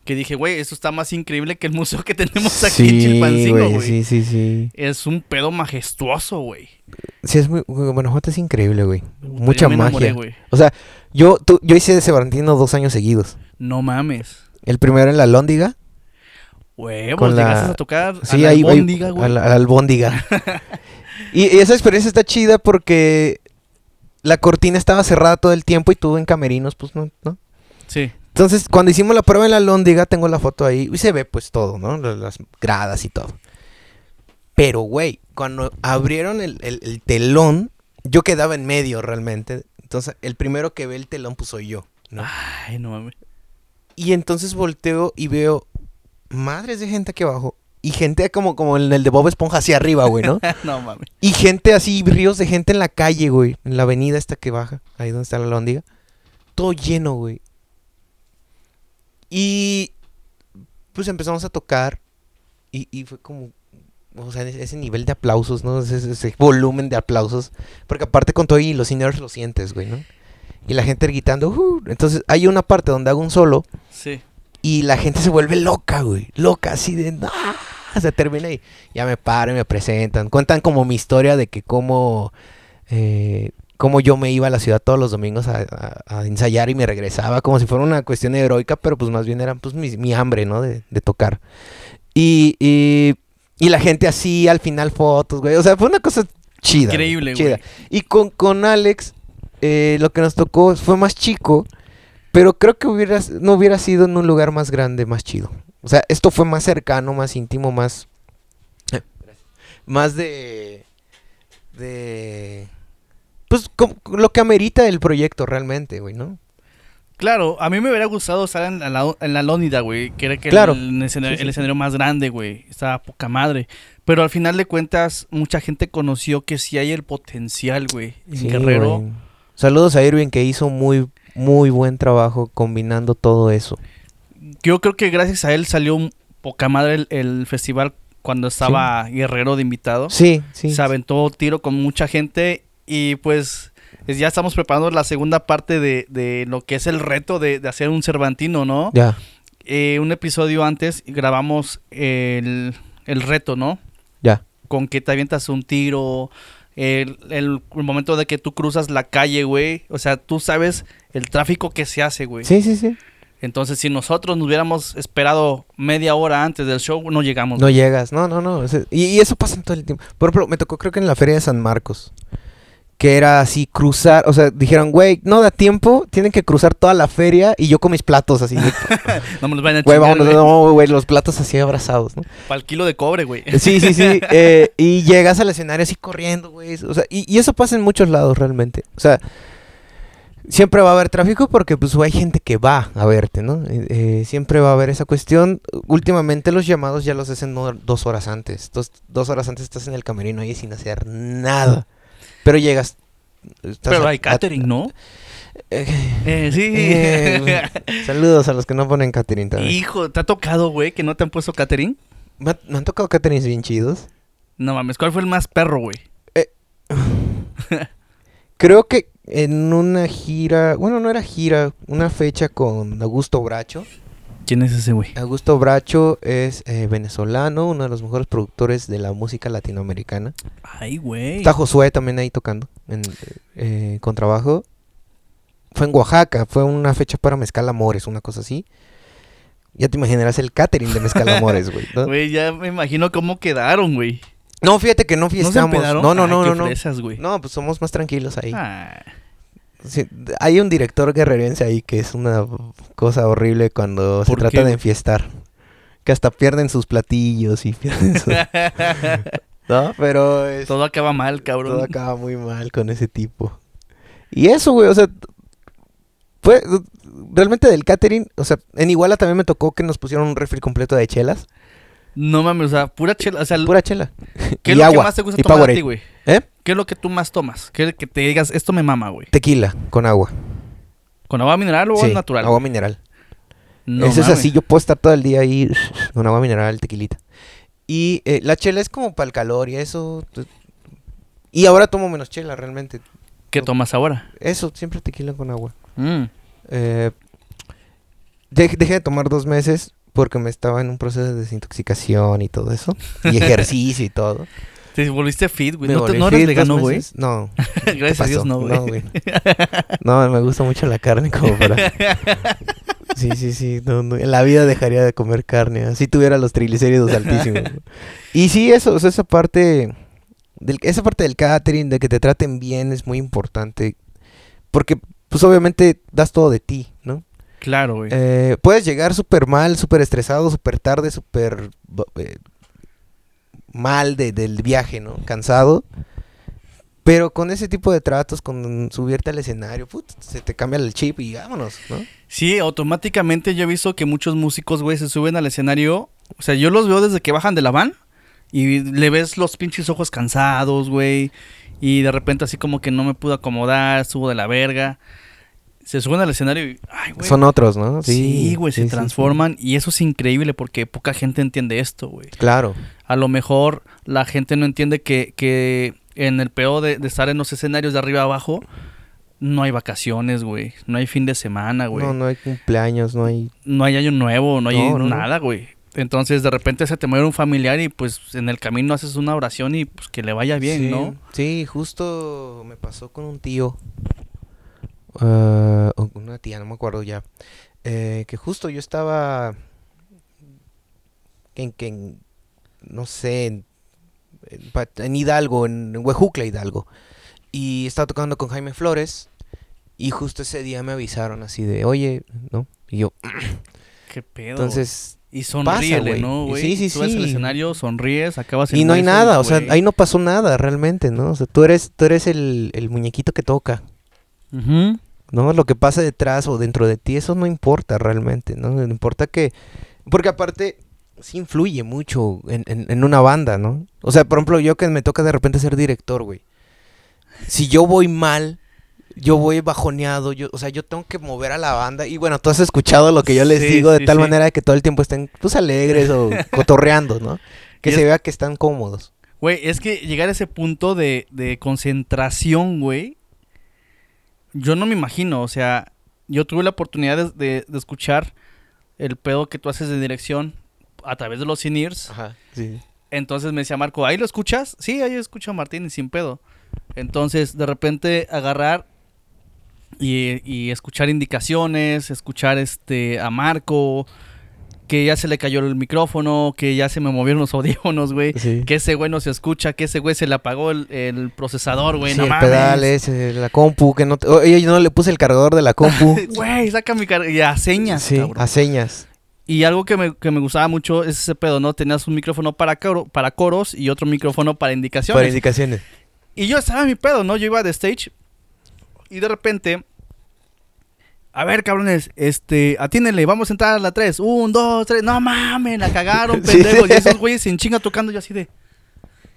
Que dije, güey, esto está más increíble que el museo que <laughs> tenemos aquí en Chilpancingo, güey. Sí, sí, sí. Es un pedo majestuoso, güey. Sí, es muy. Guanajuato es increíble, güey. Mucha me magia. O sea, yo, tú- yo hice ese Valentino dos años seguidos. No mames. El primero en la Lóndiga. Huevos, Con la- a tocar Sí, a la ahí, ahí- albóndiga, güey. a la, a la albóndiga. <laughs> y, y esa experiencia está chida porque la cortina estaba cerrada todo el tiempo y tú en camerinos, pues no, ¿no? Sí. Entonces, cuando hicimos la prueba en la Lóndiga, tengo la foto ahí y se ve pues todo, ¿no? La- Las gradas y todo. Pero, güey, cuando abrieron el, el- el telón, yo quedaba en medio realmente. Entonces, el primero que ve el telón, pues soy yo, ¿no? Ay, no mames. Y entonces volteo y veo madres de gente aquí abajo. Y gente como, como en el de Bob Esponja hacia arriba, güey, ¿no? <laughs> no mames. Y gente así, ríos de gente en la calle, güey. En la avenida esta que baja, ahí donde está la lóndiga. Todo lleno, güey. Y pues empezamos a tocar. Y, y fue como, o sea, ese nivel de aplausos, ¿no? Ese, volumen de aplausos. Porque aparte con todo y los seniors lo sientes, güey, ¿no? Y la gente gritando, "Uh". entonces hay una parte donde hago un solo Sí. y la gente se vuelve loca, güey. Loca, así de... ¡Ah! Se termina y ya me paro y me presentan. Cuentan como mi historia de que cómo... eh, cómo yo me iba a la ciudad todos los domingos a, a- a ensayar y me regresaba. Como si fuera una cuestión heroica, pero pues más bien era pues mi, mi hambre, ¿no? De, de tocar. Y, y, y la gente así, al final fotos, güey. O sea, fue una cosa chida. güey, Increíble, chida. güey. Y con, con Alex, eh, lo que nos tocó fue más chico, pero creo que hubiera, no hubiera sido en un lugar más grande, más chido. O sea, esto fue más cercano, más íntimo, más... Más de... De... Pues com- lo que amerita el proyecto realmente, güey, ¿no? Claro, a mí me hubiera gustado estar en la, en la Lónida, güey. Que era que Claro. el, escenario, Sí, sí, el escenario más grande, güey. Estaba poca madre. Pero al final de cuentas, mucha gente conoció que sí hay el potencial, güey. En Sí, Guerrero. güey. Saludos a Irving que hizo muy, muy buen trabajo combinando todo eso. Yo creo que gracias a él salió poca madre el, el festival cuando estaba Guerrero de invitado. Sí, sí. Se aventó tiro con mucha gente y pues es- ya estamos preparando la segunda parte de, de lo que es el reto de, de hacer un Cervantino, ¿no? Ya. Eh, un episodio antes grabamos el, el reto, ¿no? Ya. Con que te avientas un tiro, el, el- el momento de que tú cruzas la calle, güey. O sea, tú sabes el tráfico que se hace, güey. Sí, sí, sí. Entonces, si nosotros nos hubiéramos esperado media hora antes del show, no llegamos. No güey. llegas, no, no, no. y eso pasa en todo el tiempo. Por ejemplo, me tocó creo que en la feria de San Marcos. Que era así, cruzar, o sea, dijeron, güey, no da tiempo, tienen que cruzar toda la feria y yo con mis platos así, <laughs> No me los vayan a güey, vámonos, güey. no, güey, los platos así abrazados, ¿no? Para el kilo de cobre, güey. Sí, sí, sí, <laughs> eh, y llegas al escenario así corriendo, güey, o sea, y, y eso pasa en muchos lados realmente, o sea, siempre va a haber tráfico porque pues hay gente que va a verte, ¿no? Eh, eh, siempre va a haber esa cuestión. Últimamente los llamados ya los hacen dos horas antes. Dos, dos horas antes estás en el camerino ahí sin hacer nada. Pero llegas. Pero a- hay a- catering, ¿no? eh, Eh, sí. eh, saludos a los que no ponen catering también. Hijo, ¿te ha tocado, güey, que no te han puesto catering? Me, ha- me han tocado caterings bien chidos. No mames, ¿cuál fue el más perro, güey? <laughs> Creo que en una gira, bueno, no era gira, una fecha con Augusto Bracho. ¿Quién es ese, güey? Augusto Bracho es eh, venezolano, uno de los mejores productores de la música latinoamericana. Ay, güey. Está Josué también ahí tocando en, eh, con trabajo. Fue en Oaxaca, fue una fecha para Mezcal Amores, una cosa así. Ya te imaginarás el catering de Mezcal Amores, güey. ¿no? <laughs> Güey, ya me imagino cómo quedaron, güey. No, fíjate que no ¿No se fiestamos. No, no, Ay, no, qué no, no. fresas. No, pues somos más tranquilos ahí. Ah, Sí, hay un director guerrerense ahí que es una cosa horrible cuando se ¿Por trata qué, de enfiestar. Que hasta pierden sus platillos y <laughs> pierden sus... <laughs> ¿No? Pero es- Todo acaba mal, cabrón. todo acaba muy mal con ese tipo. Y eso, güey, o sea, fue realmente del catering, o sea, en Iguala también me tocó que nos pusieron un refri completo de chelas, No mames, o sea, pura chela. O sea, pura chela. ¿qué y es lo agua, que más te gusta tomar a ti, güey? ¿Eh? ¿Qué es lo que tú más tomas? ¿Qué que te digas, esto me mama, güey? Tequila con agua. ¿Con agua mineral o agua Sí, natural? agua mineral. No Eso es así, yo puedo estar todo el día ahí <laughs> con agua mineral, tequilita. Y eh, la chela es como para el calor y eso. t- Y ahora tomo menos chela, realmente. ¿Qué tomas ahora? Eso, siempre tequila con agua. Mm. Eh, dej- dejé de tomar dos meses porque me estaba en un proceso de desintoxicación y todo eso. Y <laughs> ejercicio y todo. Te volviste fit, güey. ¿No, te- no eres vegano, güey? No, <laughs> Gracias a Dios, no, güey. No, güey. No, me gusta mucho la carne como para... <laughs> Sí, sí, sí. no, no, En la vida dejaría de comer carne. Así tuviera los triglicéridos altísimos. Y sí, eso, o sea, esa parte... Del, esa parte del catering, de que te traten bien, es muy importante. Porque, pues obviamente, das todo de ti, ¿no? Claro, güey. Eh, puedes llegar súper mal, súper estresado, súper tarde, súper eh, mal de- del viaje, ¿no? Cansado. Pero con ese tipo de tratos, con subirte al escenario, put, se te cambia el chip y vámonos, ¿no? Sí, automáticamente yo he visto que muchos músicos, güey, se suben al escenario. O sea, yo los veo desde que bajan de la van y le ves los pinches ojos cansados, güey. Y de repente así como que no me pude acomodar, subo de la verga. Se suben al escenario y, ay, güey. Son otros, ¿no? Sí, güey, sí, se sí, transforman y eso es increíble porque poca gente entiende esto, güey. Claro. A lo mejor la gente no entiende que, que en el peor de, de estar en los escenarios de arriba abajo no hay vacaciones, güey. No hay fin de semana, güey. No, no hay cumpleaños, no hay... no hay año nuevo, no hay No, no, no. nada, güey. Entonces de repente se te muere un familiar y pues en el camino haces una oración y pues que le vaya bien, sí, ¿no? Sí, justo me pasó con un tío. Ah, una tía, no me acuerdo ya. eh, que justo yo estaba. En, que en- no sé, en, en Pa- en Hidalgo, en, Huejucla, Hidalgo. Y estaba tocando con Jaime Flores. Y justo ese día me avisaron así de, oye, ¿no? Y yo, <clears throat> Qué pedo. entonces. y sonríele. ¿no, güey? Sí, sí, Subes al sí. escenario, sonríes, acabas en Y no hay nada, o sea, ahí no pasó nada realmente, ¿no? O sea, tú eres, tú eres el, el muñequito que toca. Ujú. ¿No? Lo que pasa detrás o dentro de ti, eso no importa realmente, ¿no? No importa que... Porque aparte, sí influye mucho en, en- en una banda, ¿no? O sea, por ejemplo, yo que me toca de repente ser director, güey. Si yo voy mal, yo voy bajoneado, yo, o sea, yo tengo que mover a la banda. Y bueno, tú has escuchado lo que yo les Sí, digo de sí, tal sí. manera que todo el tiempo estén, pues, alegres o <laughs> cotorreando, ¿no? Que se es- vea que están cómodos. Güey, es que llegar a ese punto de, de concentración, güey, yo no me imagino, o sea, yo tuve la oportunidad de, de- de escuchar el pedo que tú haces de dirección a través de los in-ears. Ajá, sí. Entonces me decía Marco, ¿ahí lo escuchas? Sí, ahí escucho a Martín y sin pedo. Entonces, de repente, agarrar y, y escuchar indicaciones, escuchar este a Marco, que ya se le cayó el micrófono, que ya se me movieron los <laughs> audífonos, güey. Sí. Que ese güey no se escucha, que ese güey se le apagó el, el procesador, güey. Sí, no el mames. pedales, eh, la compu, que no... te- Oye, yo no le puse el cargador de la compu. <laughs> Güey, saca mi car... Y a señas, sí, cabrón. a señas. Y algo que me, que me gustaba mucho es ese pedo, ¿no? Tenías un micrófono para, coro- para coros y otro micrófono para indicaciones. Para indicaciones. Y yo estaba en mi pedo, ¿no? Yo iba de stage y de repente... A ver, cabrones, este, atínenle, vamos a entrar a la 3. Un, dos, tres. No mames, la cagaron, <laughs> Sí. pendejos. Y esos güeyes sin chinga tocando yo así de...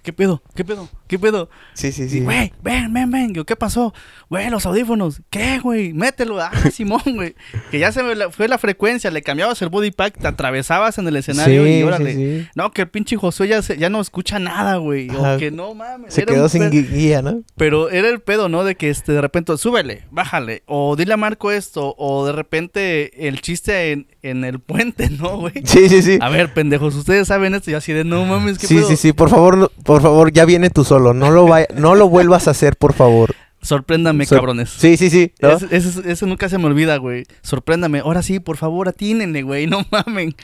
¿Qué pedo? ¿Qué pedo? ¿Qué pedo? Sí, sí, sí. güey, ven, ven, ven. Yo, ¿qué pasó? Güey, los audífonos. ¿Qué, güey? Mételo. Ah, <laughs> Simón, güey. Que ya se me la- fue la frecuencia. Le cambiabas el body pack, te atravesabas en el escenario Sí, y sí, órale. sí. No, que el pinche Josué ya, se- ya no escucha nada, güey. O que no mames. Se quedó sin guía, ¿no? Pero era el pedo, ¿no? De que este, de repente, súbele, bájale. O dile a Marco esto. O de repente el chiste en, en el puente, <laughs> ¿no, güey? Sí, sí, sí. A ver, pendejos, ustedes saben esto. Y así de, no mames, ¿qué Sí, pedo? sí, sí, por favor, no- por favor, ya viene tú solo, no lo vaya- no lo vuelvas a hacer, por favor. Sorpréndame, Sor- cabrones. Sí, sí, sí. ese nunca se me olvida, güey. Sorpréndame. Ahora sí, por favor, atínenle, güey. No mamen.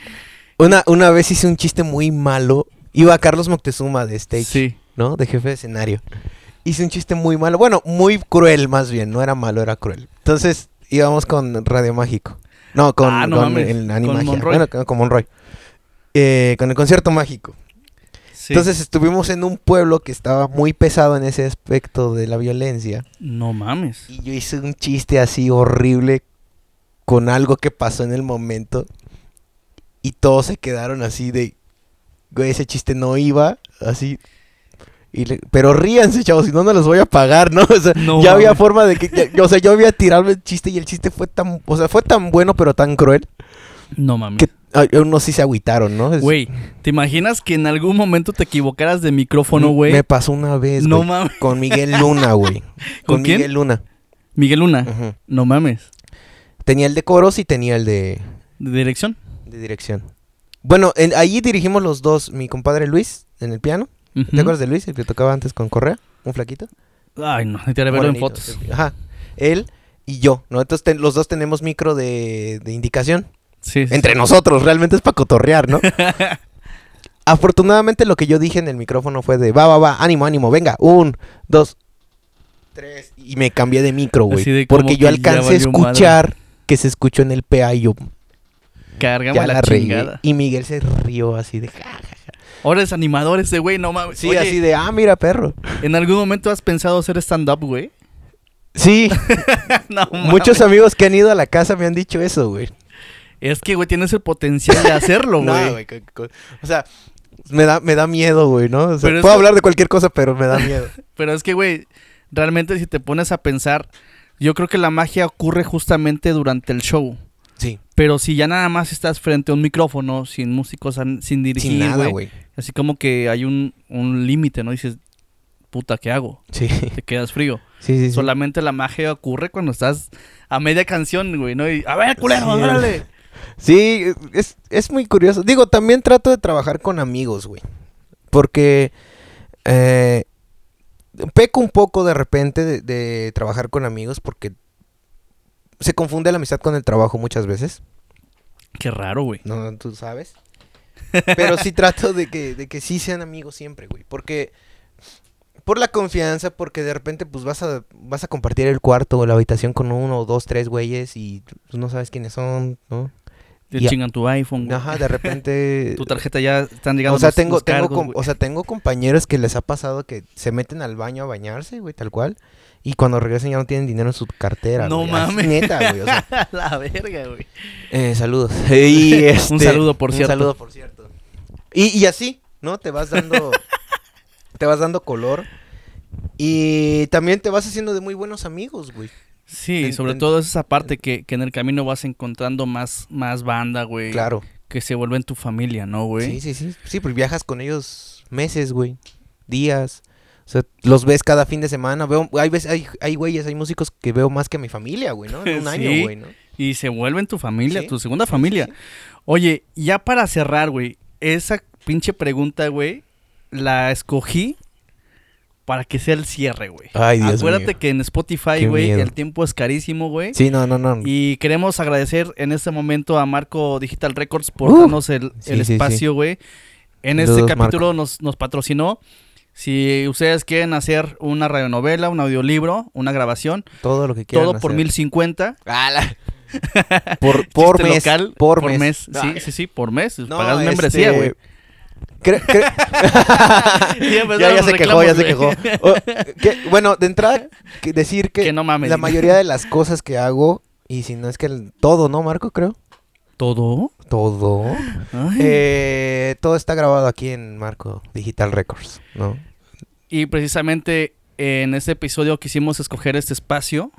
Una, una vez hice un chiste muy malo. Iba Carlos Moctezuma de stage, Sí. ¿no? De jefe de escenario. Hice un chiste muy malo, bueno, muy cruel más bien, no era malo, era cruel. Entonces íbamos con Radio Mágico. No, con, Ah, no con el con Animagia. Monroy. Bueno, con, con Monroy. eh, con el concierto mágico. Sí. Entonces estuvimos en un pueblo que estaba muy pesado en ese aspecto de la violencia. No mames. Y yo hice un chiste así horrible con algo que pasó en el momento. Y todos se quedaron así de, güey, ese chiste no iba, así. Y le- pero ríanse, chavos, si no, no los voy a pagar, ¿no? <laughs> O sea, No ya había forma de que, ya- o sea, yo había tirado el chiste y el chiste fue tan, o sea, fue tan bueno pero tan cruel No mames. que unos sí se agüitaron, ¿no? Güey, ¿te imaginas que en algún momento te equivocaras de micrófono, güey? Me pasó una vez, No mames. con Miguel <laughs> Luna, güey. ¿Con con quién? Miguel Luna. Miguel Luna. Ujú. No mames. Tenía el de coros y tenía el de, ¿De dirección? de dirección. Bueno, en, allí dirigimos los dos, mi compadre Luis en el piano. ¿Te acuerdas de Luis, el que tocaba antes con Correa? Un flaquito. Ay, no, necesitaré verlo en fotos. Ajá. Él y yo, ¿no? Entonces ten- los dos tenemos micro de, de indicación. Sí, sí, Entre sí. nosotros, realmente es para cotorrear, ¿no? <laughs> Afortunadamente lo que yo dije en el micrófono fue de, va, va, va, ánimo, ánimo, venga, un, dos, tres. Y me cambié de micro, güey. Porque yo alcancé a madre. escuchar que se escuchó en el PA y yo Cargamos la, la, chingada. Y Miguel se rió así de... Ahora es animador ese güey, no mames. Sí, Oye, así de, ah, mira, perro. ¿En algún momento has pensado hacer stand-up, güey? Sí, <laughs> no muchos amigos que han ido a la casa me han dicho eso, güey. Es que, güey, tienes el potencial de hacerlo, No, <laughs> güey. co- O sea, me da, me da miedo, güey, ¿no? O sea, puedo que- hablar de cualquier cosa, pero me da <laughs> miedo. Pero es que, güey, realmente si te pones a pensar, yo creo que la magia ocurre justamente durante el show. Sí, Pero si ya nada más estás frente a un micrófono, sin músicos, sin dirigir, sin nada, güey, así como que hay un, un límite, ¿no? Dices, puta, ¿qué hago? Sí, Te quedas frío. <laughs> sí, sí. sí. Solamente la magia ocurre cuando estás a media canción, güey, ¿no? Y, a ver, culero, órale. Sí, es, es muy curioso. Digo, también trato de trabajar con amigos, güey. Porque eh, peco un poco de repente de, de trabajar con amigos porque se confunde la amistad con el trabajo muchas veces. Qué raro, güey. No, tú sabes. Pero sí trato de que, de que sí sean amigos siempre, güey. Porque por la confianza, porque de repente pues vas a, vas a compartir el cuarto o la habitación con uno o dos, tres güeyes y pues, no sabes quiénes son, ¿no? Te chingan tu iPhone, güey. Ajá, de repente... <laughs> Tu tarjeta ya están llegando o sea, los- tengo, los tengo, cargos, güey. o sea, tengo compañeros que les ha pasado que se meten al baño a bañarse, güey, tal cual. Y cuando regresan ya no tienen dinero en su cartera. No güey, mames. Neta, güey. O sea, <laughs> la verga, güey. eh, saludos. Y, <laughs> este, saludo, por un cierto. saludo, por cierto. Y, y así, ¿no? Te vas dando, te vas dando color. Y también te vas haciendo de muy buenos amigos, güey. Sí, En- sobre en- todo es esa parte que, que en el camino vas encontrando más, más banda, güey. Claro. Que se vuelven tu familia, ¿no, güey? Sí, sí, sí. Sí, pues viajas con ellos meses, güey. Días. O sea, los ves cada fin de semana. Veo, hay veces, hay, hay güeyes, hay músicos que veo más que a mi familia, güey, ¿no? En un <laughs> año, Sí. güey, ¿no? Y se vuelven tu familia, Sí, tu segunda sí, familia. sí, sí. Oye, ya para cerrar, güey, esa pinche pregunta, güey, la escogí para que sea el cierre, güey. Ay, Dios Acuérdate mío. que en Spotify, güey, el tiempo es carísimo, güey. Sí, no, no, no. Y queremos agradecer en este momento a Marco Digital Records por Uh, darnos el, sí, el sí, espacio, güey. En este capítulo nos, nos patrocinó. Si ustedes quieren hacer una radionovela, un audiolibro, una grabación, Todo lo que quieran todo por hacer. 1050. ¡Ala! <laughs> Por, por mes. local, por, mes. Sí, Ay, sí, sí, por mes. no, Pagas membresía, este, güey. Cre- cre- <laughs> Ya se quejó, ya se quejó. que- bueno, de entrada, que decir que, Que no mames. la mayoría de las cosas que hago, y si no es que el- todo, ¿no, Marco? Creo. ¿Todo? Todo. Eh, todo está grabado aquí en Marco Digital Records, ¿no? Y precisamente en este episodio quisimos escoger este espacio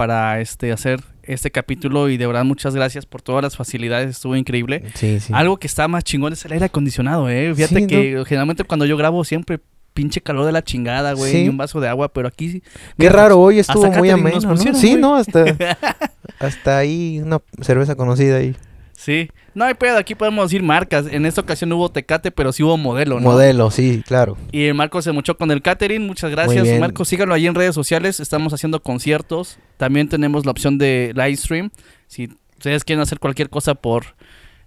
para este hacer este capítulo y de verdad muchas gracias por todas las facilidades, estuvo increíble. Sí, sí. Algo que está más chingón es el aire acondicionado, eh. Fíjate Sí, que generalmente cuando yo grabo siempre pinche calor de la chingada, güey, y un vaso de agua, pero aquí Qué raro, hoy estuvo muy ameno, ¿no? Sí. ¿no? Hasta, <laughs> hasta ahí una cerveza conocida ahí. Sí. No hay pedo, aquí podemos decir marcas. En esta ocasión no hubo Tecate, pero sí hubo modelo, ¿no? Modelo, sí, claro. Y el Marco se muchó con el catering. Muchas gracias. Marco. Síganlo ahí en redes sociales. Estamos haciendo conciertos. También tenemos la opción de live stream. Si ustedes quieren hacer cualquier cosa por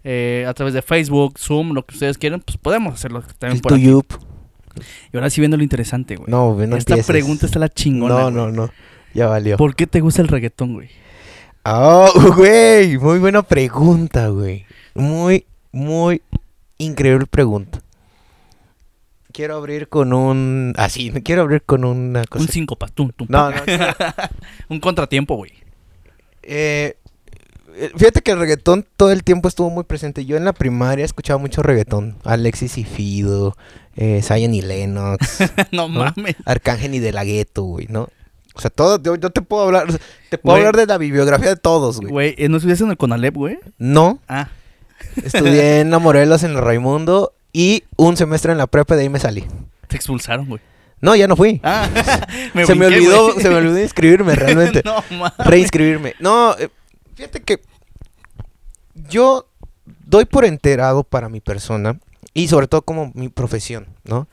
eh, a través de Facebook, Zoom, lo que ustedes quieran, pues podemos hacerlo también El por aquí. Y ahora sí viendo lo interesante, güey. No, no Esta empieces. pregunta está la chingona. No, güey. no, no. Ya valió. ¿Por qué te gusta el reggaetón, güey? Oh, <laughs> güey, muy buena pregunta, güey. Muy, muy increíble pregunta. Quiero abrir con un... Así, no <laughs> quiero abrir con una cosa... Un síncopa. tum, tum, No, no, <laughs> Un contratiempo, güey. Eh, eh, fíjate que el reggaetón todo el tiempo estuvo muy presente. Yo en la primaria escuchaba mucho reggaetón. Alexis y Fido, eh, Zion y Lennox, no ¿no? mames. Arcángel y de la güey, ¿no? O sea, todo, yo, yo te puedo hablar, te puedo Güey. hablar de la bibliografía de todos, güey. Güey, ¿eh, ¿no estuviste en el Conalep, güey? No, Ah, estudié <laughs> en la Morelos, en la Raimundo, y un semestre en la prepa, de ahí me salí. te expulsaron, güey. No, ya no fui. Ah, <laughs> se me olvidó, güey. se me olvidó inscribirme <laughs> realmente. no mames. reinscribirme. No, eh, fíjate que yo doy por enterado para mi persona y sobre todo como mi profesión, ¿no?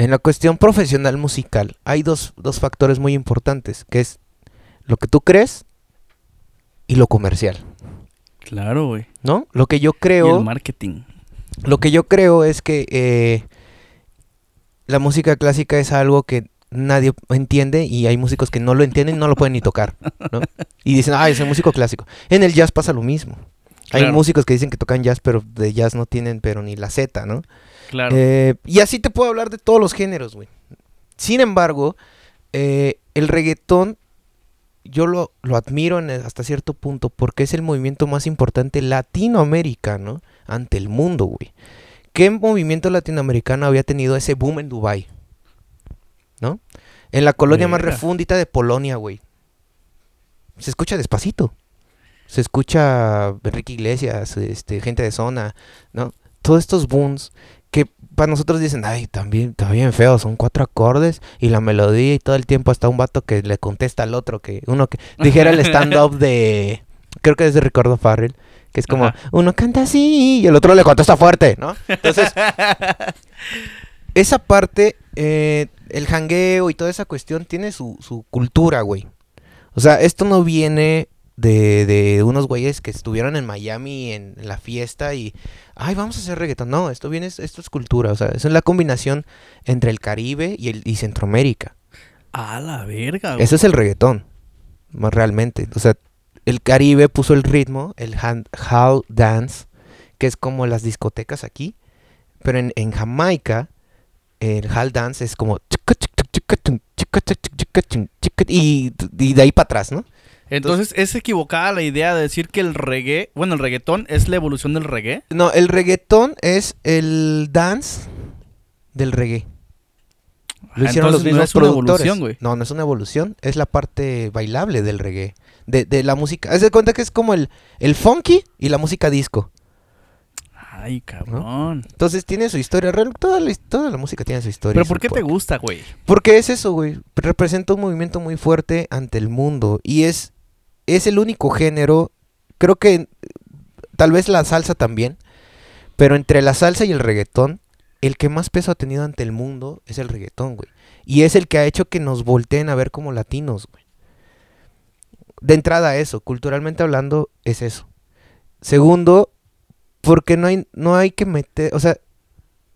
En la cuestión profesional musical hay dos, dos factores muy importantes, que es lo que tú crees y lo comercial, Claro, güey. ¿no? Lo que yo Y creo, el marketing. lo que yo creo es que eh, la música clásica es algo que nadie entiende y hay músicos que no lo entienden y no lo pueden ni tocar, ¿no? Y dicen, ay, soy músico clásico. En el jazz pasa lo mismo. Hay músicos que dicen que tocan jazz, pero de jazz no tienen pero ni la Z, ¿no? Claro. Eh, y así te puedo hablar de todos los géneros, güey. Sin embargo, eh, el reggaetón yo lo, lo admiro en hasta cierto punto porque es el movimiento más importante latinoamericano ante el mundo, güey. ¿Qué movimiento latinoamericano había tenido ese boom en Dubai? ¿No? En la colonia más Verga. refúndita de Polonia, güey. Se escucha despacito. Se escucha Enrique Iglesias, este, gente de zona, ¿no? Todos estos booms para nosotros dicen, ay, también, está bien feo, son cuatro acordes y la melodía y todo el tiempo hasta un vato que le contesta al otro, que uno que <laughs> dijera el stand-up de, creo que es de Ricardo Farrell, que es como, Ajá. uno canta así y el otro le contesta fuerte, ¿no? Entonces, <laughs> esa parte, eh, el jangueo y toda esa cuestión tiene su, su cultura, güey. O sea, esto no viene de, de unos güeyes que estuvieron en Miami en, la fiesta y, ay, vamos a hacer reggaetón. No, esto viene, esto es cultura. O sea, es la combinación entre el Caribe y, el, y Centroamérica. A la verga, güey. Eso es el reggaetón, más realmente. O sea, el Caribe puso el ritmo, el hand- hall dance, que es como las discotecas aquí, pero en, en Jamaica el hall dance es como y, y de ahí para atrás, ¿no? Entonces, ¿es equivocada la idea de decir que el reggae, bueno, el reggaetón es la evolución del reggae? No, el reggaetón es el dance del reggae. Lo Ah, hicieron los entonces no mismos es una productores. evolución, güey. No, no es una evolución, es la parte bailable del reggae, de, de la música. Haz de cuenta que es como el, el funky y la música disco. Ay, cabrón. Entonces tiene su historia, toda la, toda la música tiene su historia. ¿Pero por qué te gusta, güey? Porque es eso, güey. Representa un movimiento muy fuerte ante el mundo y es, es el único género, creo que tal vez la salsa también, pero entre la salsa y el reggaetón, el que más peso ha tenido ante el mundo es el reggaetón, güey. Y es el que ha hecho que nos volteen a ver como latinos, güey. De entrada eso, culturalmente hablando, es eso. Segundo, porque no hay, no hay que meter, o sea,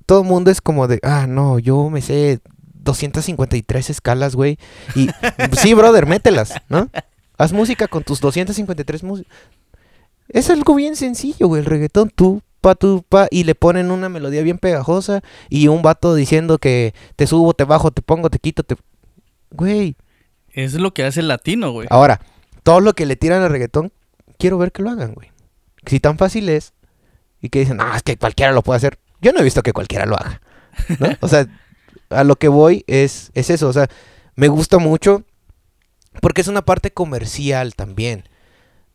todo el mundo es como de, ah, no, yo me sé 253 escalas, güey. Y <laughs> sí, brother, mételas, ¿no? Haz música con tus 253 músicas. Es algo bien sencillo, güey, el reggaetón, tú, pa, tú, pa, y le ponen una melodía bien pegajosa y un vato diciendo que te subo, te bajo, te pongo, te quito, te... Güey, Es lo que hace el latino, güey. ahora, todo lo que le tiran al reggaetón, quiero ver que lo hagan, güey. Si tan fácil es, y que dicen, ah, es que cualquiera lo puede hacer. Yo no he visto que cualquiera lo haga, ¿no? O sea, a lo que voy es, es eso, o sea, me gusta mucho porque es una parte comercial también.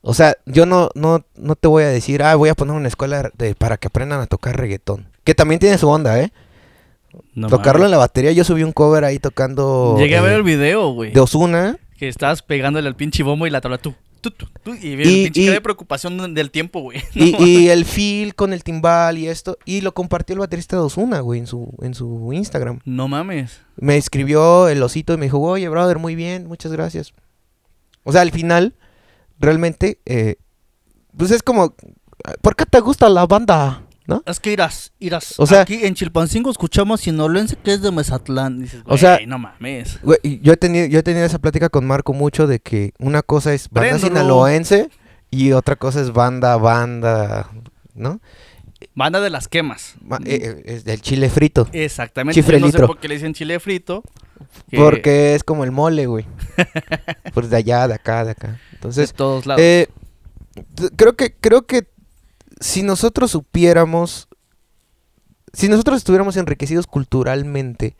O sea, yo no, no, no te voy a decir, ah, voy a poner una escuela de, para que aprendan a tocar reggaetón. Que también tiene su onda, ¿eh? No Tocarlo en la batería, yo subí un cover ahí tocando... Llegué a ver eh, el video, güey. De Osuna. Que estabas pegándole al pinche bombo y la tabla tú. Y el Y- pinche y- de preocupación del tiempo, güey. <laughs> Y el feel con el timbal y esto. Y lo compartió el baterista de Osuna, güey, en su, en su Instagram. No mames. Me escribió el osito y me dijo, oye, brother, muy bien, muchas gracias. O sea, al final, realmente, eh, pues es como, ¿por qué te gusta la banda? ¿No? Es que irás, irás. O sea- aquí en Chilpancingo escuchamos sinaloense que es de Mezatlán. Dices, O sea- "Güey, no mames. Güey, yo he tenido, yo he tenido esa plática con Marco mucho de que una cosa es banda sinaloense y otra cosa es banda, banda, ¿no? Banda de las quemas. ma- eh, eh, es del chile frito. Exactamente. Chifre Yo no sé por qué le dicen chile frito. que Porque es como el mole, güey. <laughs> pues de allá, de acá, de acá. de Entonces, todos lados. eh, creo que, creo que si nosotros supiéramos, si nosotros estuviéramos enriquecidos culturalmente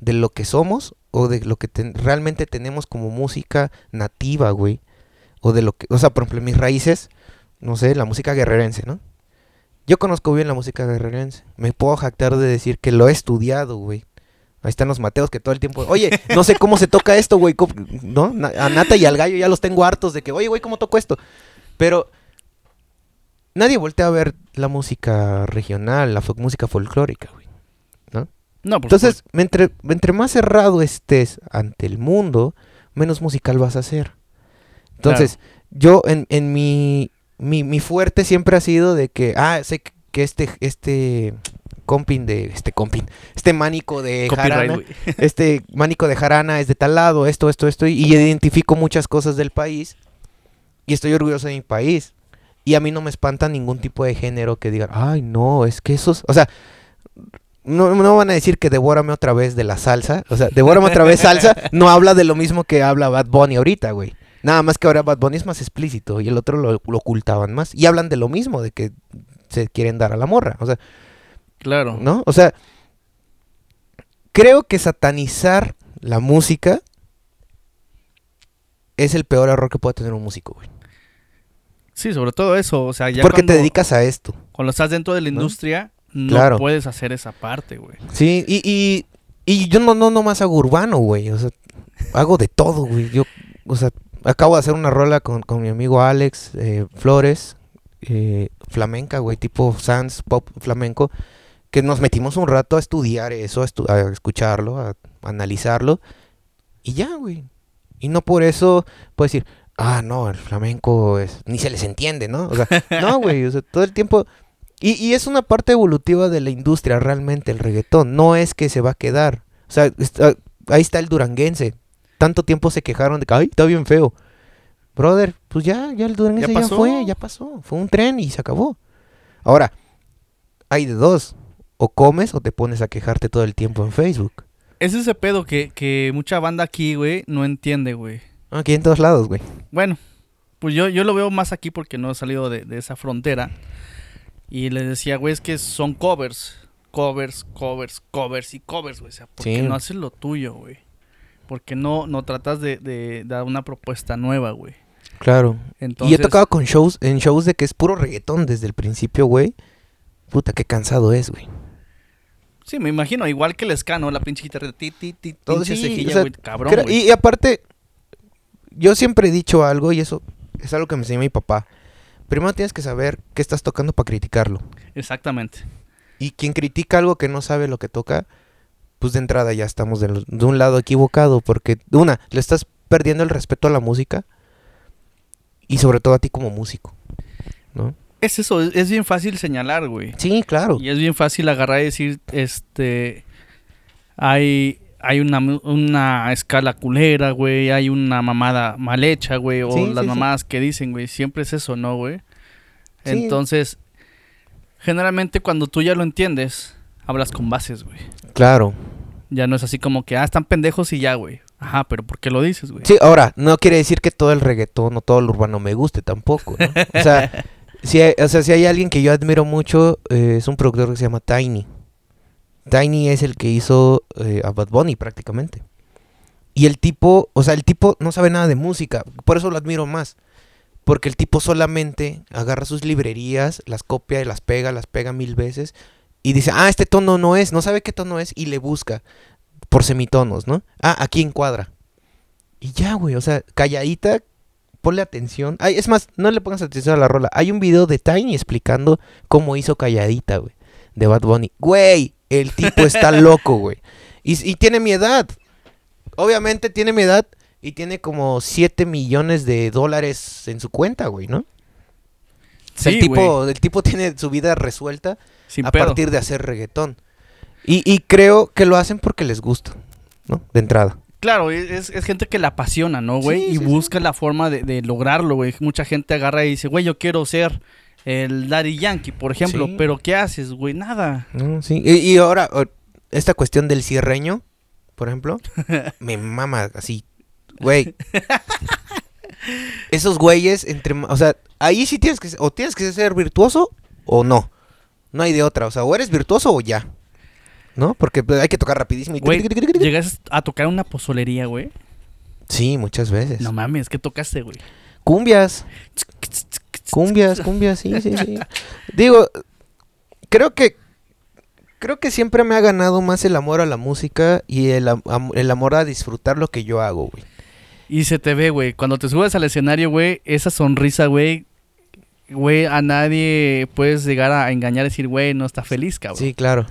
de lo que somos o de lo que realmente tenemos como música nativa, güey, o de lo que, o sea, por ejemplo, mis raíces, no sé, la música guerrerense, ¿no? Yo conozco bien la música guerrerense. Me puedo jactar de decir que lo he estudiado, güey. Ahí están los Mateos que todo el tiempo, oye, no sé cómo se toca esto, güey, ¿cómo- ¿no? A Nata y al gallo ya los tengo hartos de que, oye, güey, ¿cómo toco esto? Pero nadie voltea a ver la música regional, la fo- música folclórica, güey. no, por Entonces, entre, entre más cerrado estés ante el mundo, menos musical vas a hacer. Entonces, yo en, en mi, mi, mi fuerte siempre ha sido de que, ah, sé que- este, este compin de, este compin, este mánico de. Copyright, jarana, <laughs> este mánico de jarana es de tal lado, esto, esto, esto, y identifico muchas cosas del país y estoy orgulloso de mi país. Y a mí no me espanta ningún tipo de género que digan, ay, no, es que esos, o sea, no, no van a decir que devórame otra vez de la salsa, o sea, devórame otra vez salsa, <laughs> no habla de lo mismo que habla Bad Bunny ahorita, güey. Nada más que ahora Bad Bunny es más explícito y el otro lo, lo ocultaban más. Y hablan de lo mismo, de que se quieren dar a la morra, o sea, Claro. ¿no? O sea, creo que satanizar la música es el peor error que puede tener un músico, güey. Sí, sobre todo eso. O sea, ya Porque cuando, te dedicas a esto. cuando estás dentro de la ¿No? industria, no Claro. puedes hacer esa parte, güey. Sí, y, y, y yo no, no nomás hago urbano, güey. O sea, hago de todo, güey. Yo, o sea, acabo de hacer una rola con, con mi amigo Alex eh, Flores, eh, flamenca, güey, tipo sans, pop flamenco, que nos metimos un rato a estudiar eso, a, estu- a escucharlo, a, analizarlo, y ya, güey. Y no por eso puedes decir, ah, no, el flamenco es, ni se les entiende, ¿no? O sea, <laughs> no, güey, o sea, todo el tiempo... Y, y es una parte evolutiva de la industria realmente el reggaetón, no es que se va a quedar. O sea, está- ahí está el duranguense. Tanto tiempo se quejaron de que, ay, está bien feo. Brother, pues ya, ya el duranguense ya, pasó. fue, ya pasó. Fue un tren y se acabó. Ahora, hay de dos. O comes o te pones a quejarte todo el tiempo en Facebook. Es ese pedo que, que mucha banda aquí, güey, no entiende, güey. Aquí en todos lados, güey. Bueno, pues yo, yo lo veo más aquí porque no he salido de, de esa frontera. Y les decía, güey, es que son covers. Covers, covers, covers y covers, güey. O sea, porque Sí. no haces lo tuyo, güey. Porque no, no tratas de, de dar una propuesta nueva, güey. Claro. Entonces, Y he tocado con shows, en shows de que es puro reggaetón desde el principio, güey. Puta, qué cansado es, güey. Sí, me imagino, igual que el escano, la pinche guitarra. Ti, ti, ti, Todo pinche sí, cejilla, o sea, güey. Cabrón, Cra- güey. y, y aparte, yo siempre he dicho algo y eso es algo que me enseñó mi papá. Primero tienes que saber qué estás tocando para criticarlo. Exactamente. Y quien critica algo que no sabe lo que toca, pues de entrada ya estamos de, un lado equivocado. Porque, una, le estás perdiendo el respeto a la música y sobre todo a ti como músico. ¿No? Es eso, es, es bien fácil señalar, güey. Sí, claro. Y es bien fácil agarrar y decir, este, hay, hay una, una escala culera, güey, hay una mamada mal hecha, güey, o Sí, las sí, sí. mamadas que dicen, güey, siempre es eso, ¿no, güey? Entonces, generalmente cuando tú ya lo entiendes, hablas con bases, güey. Claro. Ya no es así como que, ah, están pendejos y ya, güey. Ajá, pero ¿por qué lo dices, güey? Sí, ahora, no quiere decir que todo el reggaetón o todo el urbano me guste tampoco, ¿no? O sea, <laughs> si hay, o sea, si hay alguien que yo admiro mucho, eh, es un productor que se llama Tiny. Tiny es el que hizo eh, a Bad Bunny prácticamente. Y el tipo, o sea, el tipo no sabe nada de música, por eso lo admiro más. Porque el tipo solamente agarra sus librerías, las copia y las pega, las pega mil veces. Y dice, ah, este tono no es, no sabe qué tono es y le busca por semitonos, ¿no? Ah, aquí encuadra. Y ya, güey, o sea, calladita, ponle atención. Ay, es más, no le pongas atención a la rola. Hay un video de Tiny explicando cómo hizo calladita, güey, de Bad Bunny. Güey, el tipo está <laughs> loco, güey. Y, y tiene mi edad. Obviamente tiene mi edad y tiene como 7 millones de dólares en su cuenta, güey, ¿no? Sí, el, tipo, güey, el tipo tiene su vida resuelta sin a pedo. partir de hacer reggaetón. Y, y creo que lo hacen porque les gusta, ¿no? De entrada. Claro, es, es gente que la apasiona, ¿no, güey? Sí, y sí. busca la forma de, de lograrlo, güey. Mucha gente agarra y dice, güey, yo quiero ser el Daddy Yankee, por ejemplo. Sí. Pero ¿qué haces, güey? Nada. No, sí. Y, y ahora, esta cuestión del cierreño, por ejemplo, <laughs> me mama así. Güey. <laughs> Esos güeyes, entre. O sea, ahí sí tienes que ser. O tienes que ser virtuoso o no. No hay de otra. O sea, o eres virtuoso o ya. ¿No? Porque pues, hay que tocar rapidísimo. y- Güey, llegas a tocar una pozolería, güey. Sí, muchas veces. No mames, ¿qué tocaste, güey? Cumbias. Cumbias, cumbias, sí, sí, sí. <laughs> Digo, creo que creo que siempre me ha ganado más el amor a la música y el, am- am- el amor a disfrutar lo que yo hago, güey. Y se te ve, güey. Cuando te subes al escenario, güey, esa sonrisa, güey. Güey, a nadie puedes llegar a engañar y decir, güey, no está feliz, cabrón. Sí, claro.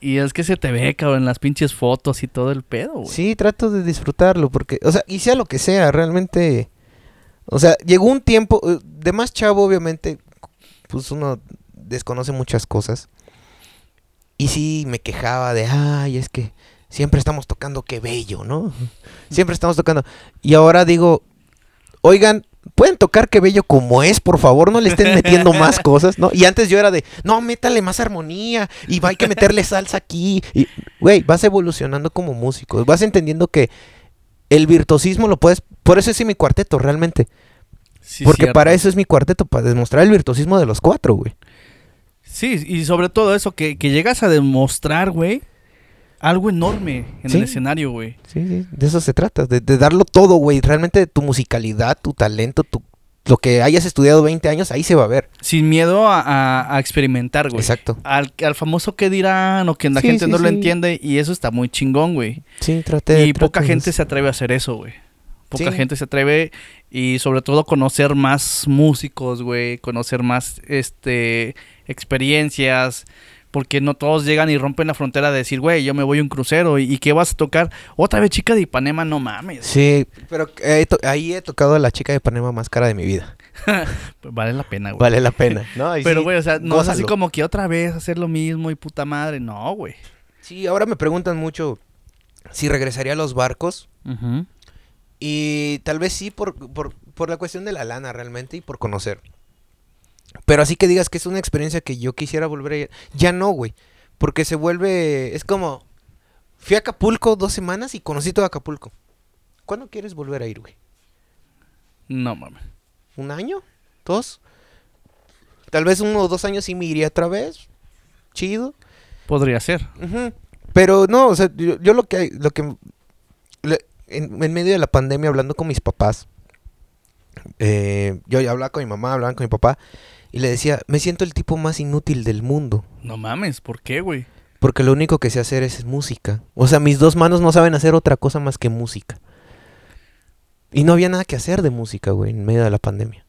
Y es que se te ve, cabrón, en las pinches fotos y todo el pedo, güey. Sí, trato de disfrutarlo porque, o sea, y sea lo que sea, realmente o sea, llegó un tiempo de más chavo, obviamente, pues uno desconoce muchas cosas. Y sí me quejaba de, "Ay, es que siempre estamos tocando qué bello, ¿no? Siempre estamos tocando." Y ahora digo, "Oigan, ¿Pueden tocar qué bello como es, por favor? No le estén metiendo <laughs> más cosas, ¿no? Y antes yo era de, no, métale más armonía y va, hay que meterle salsa aquí. Y, güey, vas evolucionando como músico. Vas entendiendo que el virtuosismo lo puedes... Por eso es mi cuarteto, realmente. Sí, Porque cierto. para eso es mi cuarteto, para demostrar el virtuosismo de los cuatro, güey. Sí, y sobre todo eso, que, que llegas a demostrar, güey, algo enorme en Sí. el escenario, güey. Sí, sí, de eso se trata, de, de darlo todo, güey. Realmente tu musicalidad, tu talento, tu, lo que hayas estudiado 20 años, ahí se va a ver. Sin miedo a, a- a experimentar, güey. Exacto. Al, al famoso que dirán o que la Sí, gente sí, no lo entiende y eso está muy chingón, güey. Sí, traté Y poca de- gente se atreve a hacer eso, güey. Poca gente se atreve y sobre todo conocer más músicos, güey, conocer más este experiencias, porque no todos llegan y rompen la frontera de decir, güey, yo me voy a un crucero y, qué vas a tocar? Otra vez chica de Ipanema, no mames. Sí, pero ahí he tocado a la chica de Panema más cara de mi vida. Pues <laughs> vale la pena, güey. Vale la pena, <laughs> ¿no? Pero sí, güey, o sea, no es así como que otra vez hacer lo mismo y puta madre, no, güey. Sí, ahora me preguntan mucho si regresaría a los barcos. Ujú. Y tal vez sí por, por, por la cuestión de la lana realmente y por conocer. Pero así que digas que es una experiencia que yo quisiera volver a ir. Ya no, güey. Porque se vuelve... Es como... Fui a Acapulco dos semanas y conocí todo Acapulco. ¿Cuándo quieres volver a ir, güey? No mames. ¿Un año? ¿Dos? Tal vez uno o dos años sí me iría otra vez. Chido. Podría ser. Pero no, o sea, yo, yo lo que lo que le- en, en medio de la pandemia hablando con mis papás, eh, yo ya hablaba con mi mamá, hablaba con mi papá y le decía, me siento el tipo más inútil del mundo, No mames, ¿por qué, güey? porque lo único que sé hacer es música. O sea, mis dos manos no saben hacer otra cosa más que música. Y no había nada que hacer de música, güey, en medio de la pandemia.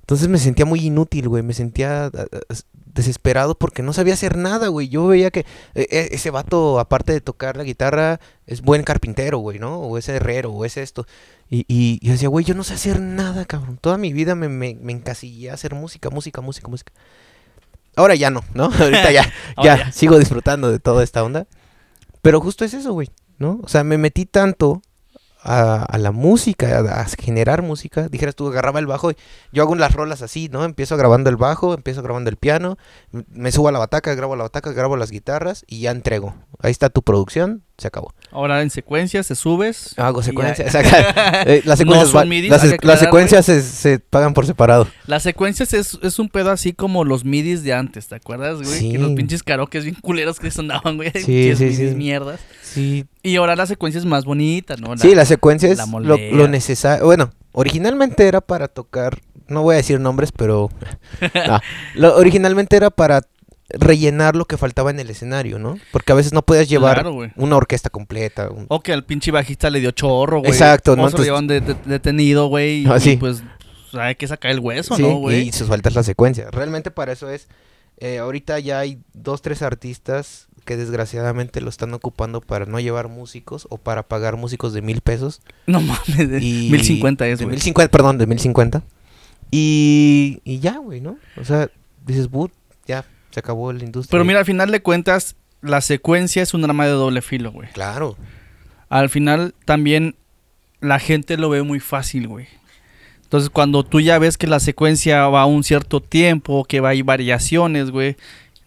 Entonces me sentía muy inútil, güey. Me sentía desesperado porque no sabía hacer nada, güey. Yo veía que eh, eh, ese vato, aparte de tocar la guitarra, es buen carpintero, güey, ¿no? O es herrero, o es esto. Y, y, y yo decía, güey, yo no sé hacer nada, cabrón. Toda mi vida me, me, me encasillé a hacer música, música, música, música. Ahora ya no, ¿no? <laughs> Ahorita <laughs> ya, ya. sigo disfrutando de toda esta onda. Pero justo es eso, güey, ¿no? O sea, me metí tanto a, a la música, a, a generar música. Dijeras tú, agarraba el bajo y yo hago las rolas así, ¿no? Empiezo grabando el bajo, empiezo grabando el piano, me subo a la bataca, grabo la bataca, grabo las guitarras y ya entrego. Ahí está tu producción, se acabó. Ahora en secuencias te subes. Hago secuencias. ya- <laughs> eh, las secuencias, midis, las, las se, se pagan por separado. Las secuencias es, es un pedo así como los midis de antes, ¿te acuerdas, güey? Sí. Que los pinches karaokes bien culeros que sonaban, güey. <laughs> Sí, sí, sí. mierdas. Sí, Y ahora la secuencia es más bonita, ¿no? La- sí, la secuencia es la lo, lo necesario. Bueno, originalmente era para tocar, no voy a decir nombres, pero <laughs> no, lo- originalmente era para rellenar lo que faltaba en el escenario, ¿no? Porque a veces no podías llevar Claro, una orquesta completa. un- O que al pinche bajista le dio chorro, güey. Exacto, ¿no? se lo llevan de- de- detenido, güey. Y, Ah, sí. pues hay que sacar el hueso, Sí, ¿no, güey? y sus faltas la secuencia. Realmente para eso es. eh, ahorita ya hay dos, tres artistas que desgraciadamente lo están ocupando para no llevar músicos o para pagar músicos de mil pesos. No mames, de Y 1050 es, de güey. 1050, perdón, de 1050. Y, y ya, güey, ¿no? O sea, dices, "But, ya se acabó la industria. Pero mira, al final de cuentas, la secuencia es un arma de doble filo, güey. Claro. Al final también la gente lo ve muy fácil, güey. Entonces, cuando tú ya ves que la secuencia va a un cierto tiempo, que va a hay variaciones, güey,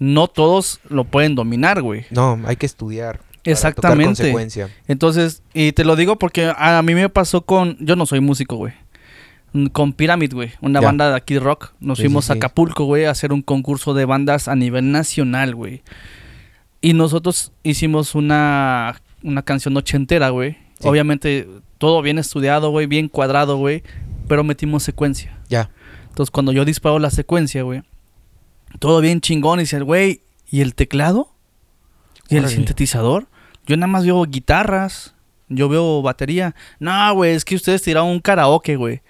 no todos lo pueden dominar, güey. No, hay que estudiar. Exactamente. consecuencia. Entonces, y te lo digo porque a, mí me pasó con. Yo no soy músico, güey. Mm, Con Pyramid, güey. Una Ya. banda de aquí rock. Nos Sí, fuimos sí, a. Acapulco, güey, a hacer un concurso de bandas a nivel nacional, güey. Y nosotros hicimos una, una canción ochentera, güey. Sí. Obviamente, todo bien estudiado, güey, bien cuadrado, güey. Pero metimos secuencia. Ya. Entonces, cuando yo disparo la secuencia, güey, todo bien chingón. Y dice, güey, ¿y el teclado? ¿Y el Órale. sintetizador? Yo nada más veo guitarras. Yo veo batería. No, güey, es que ustedes tiraron un karaoke, güey.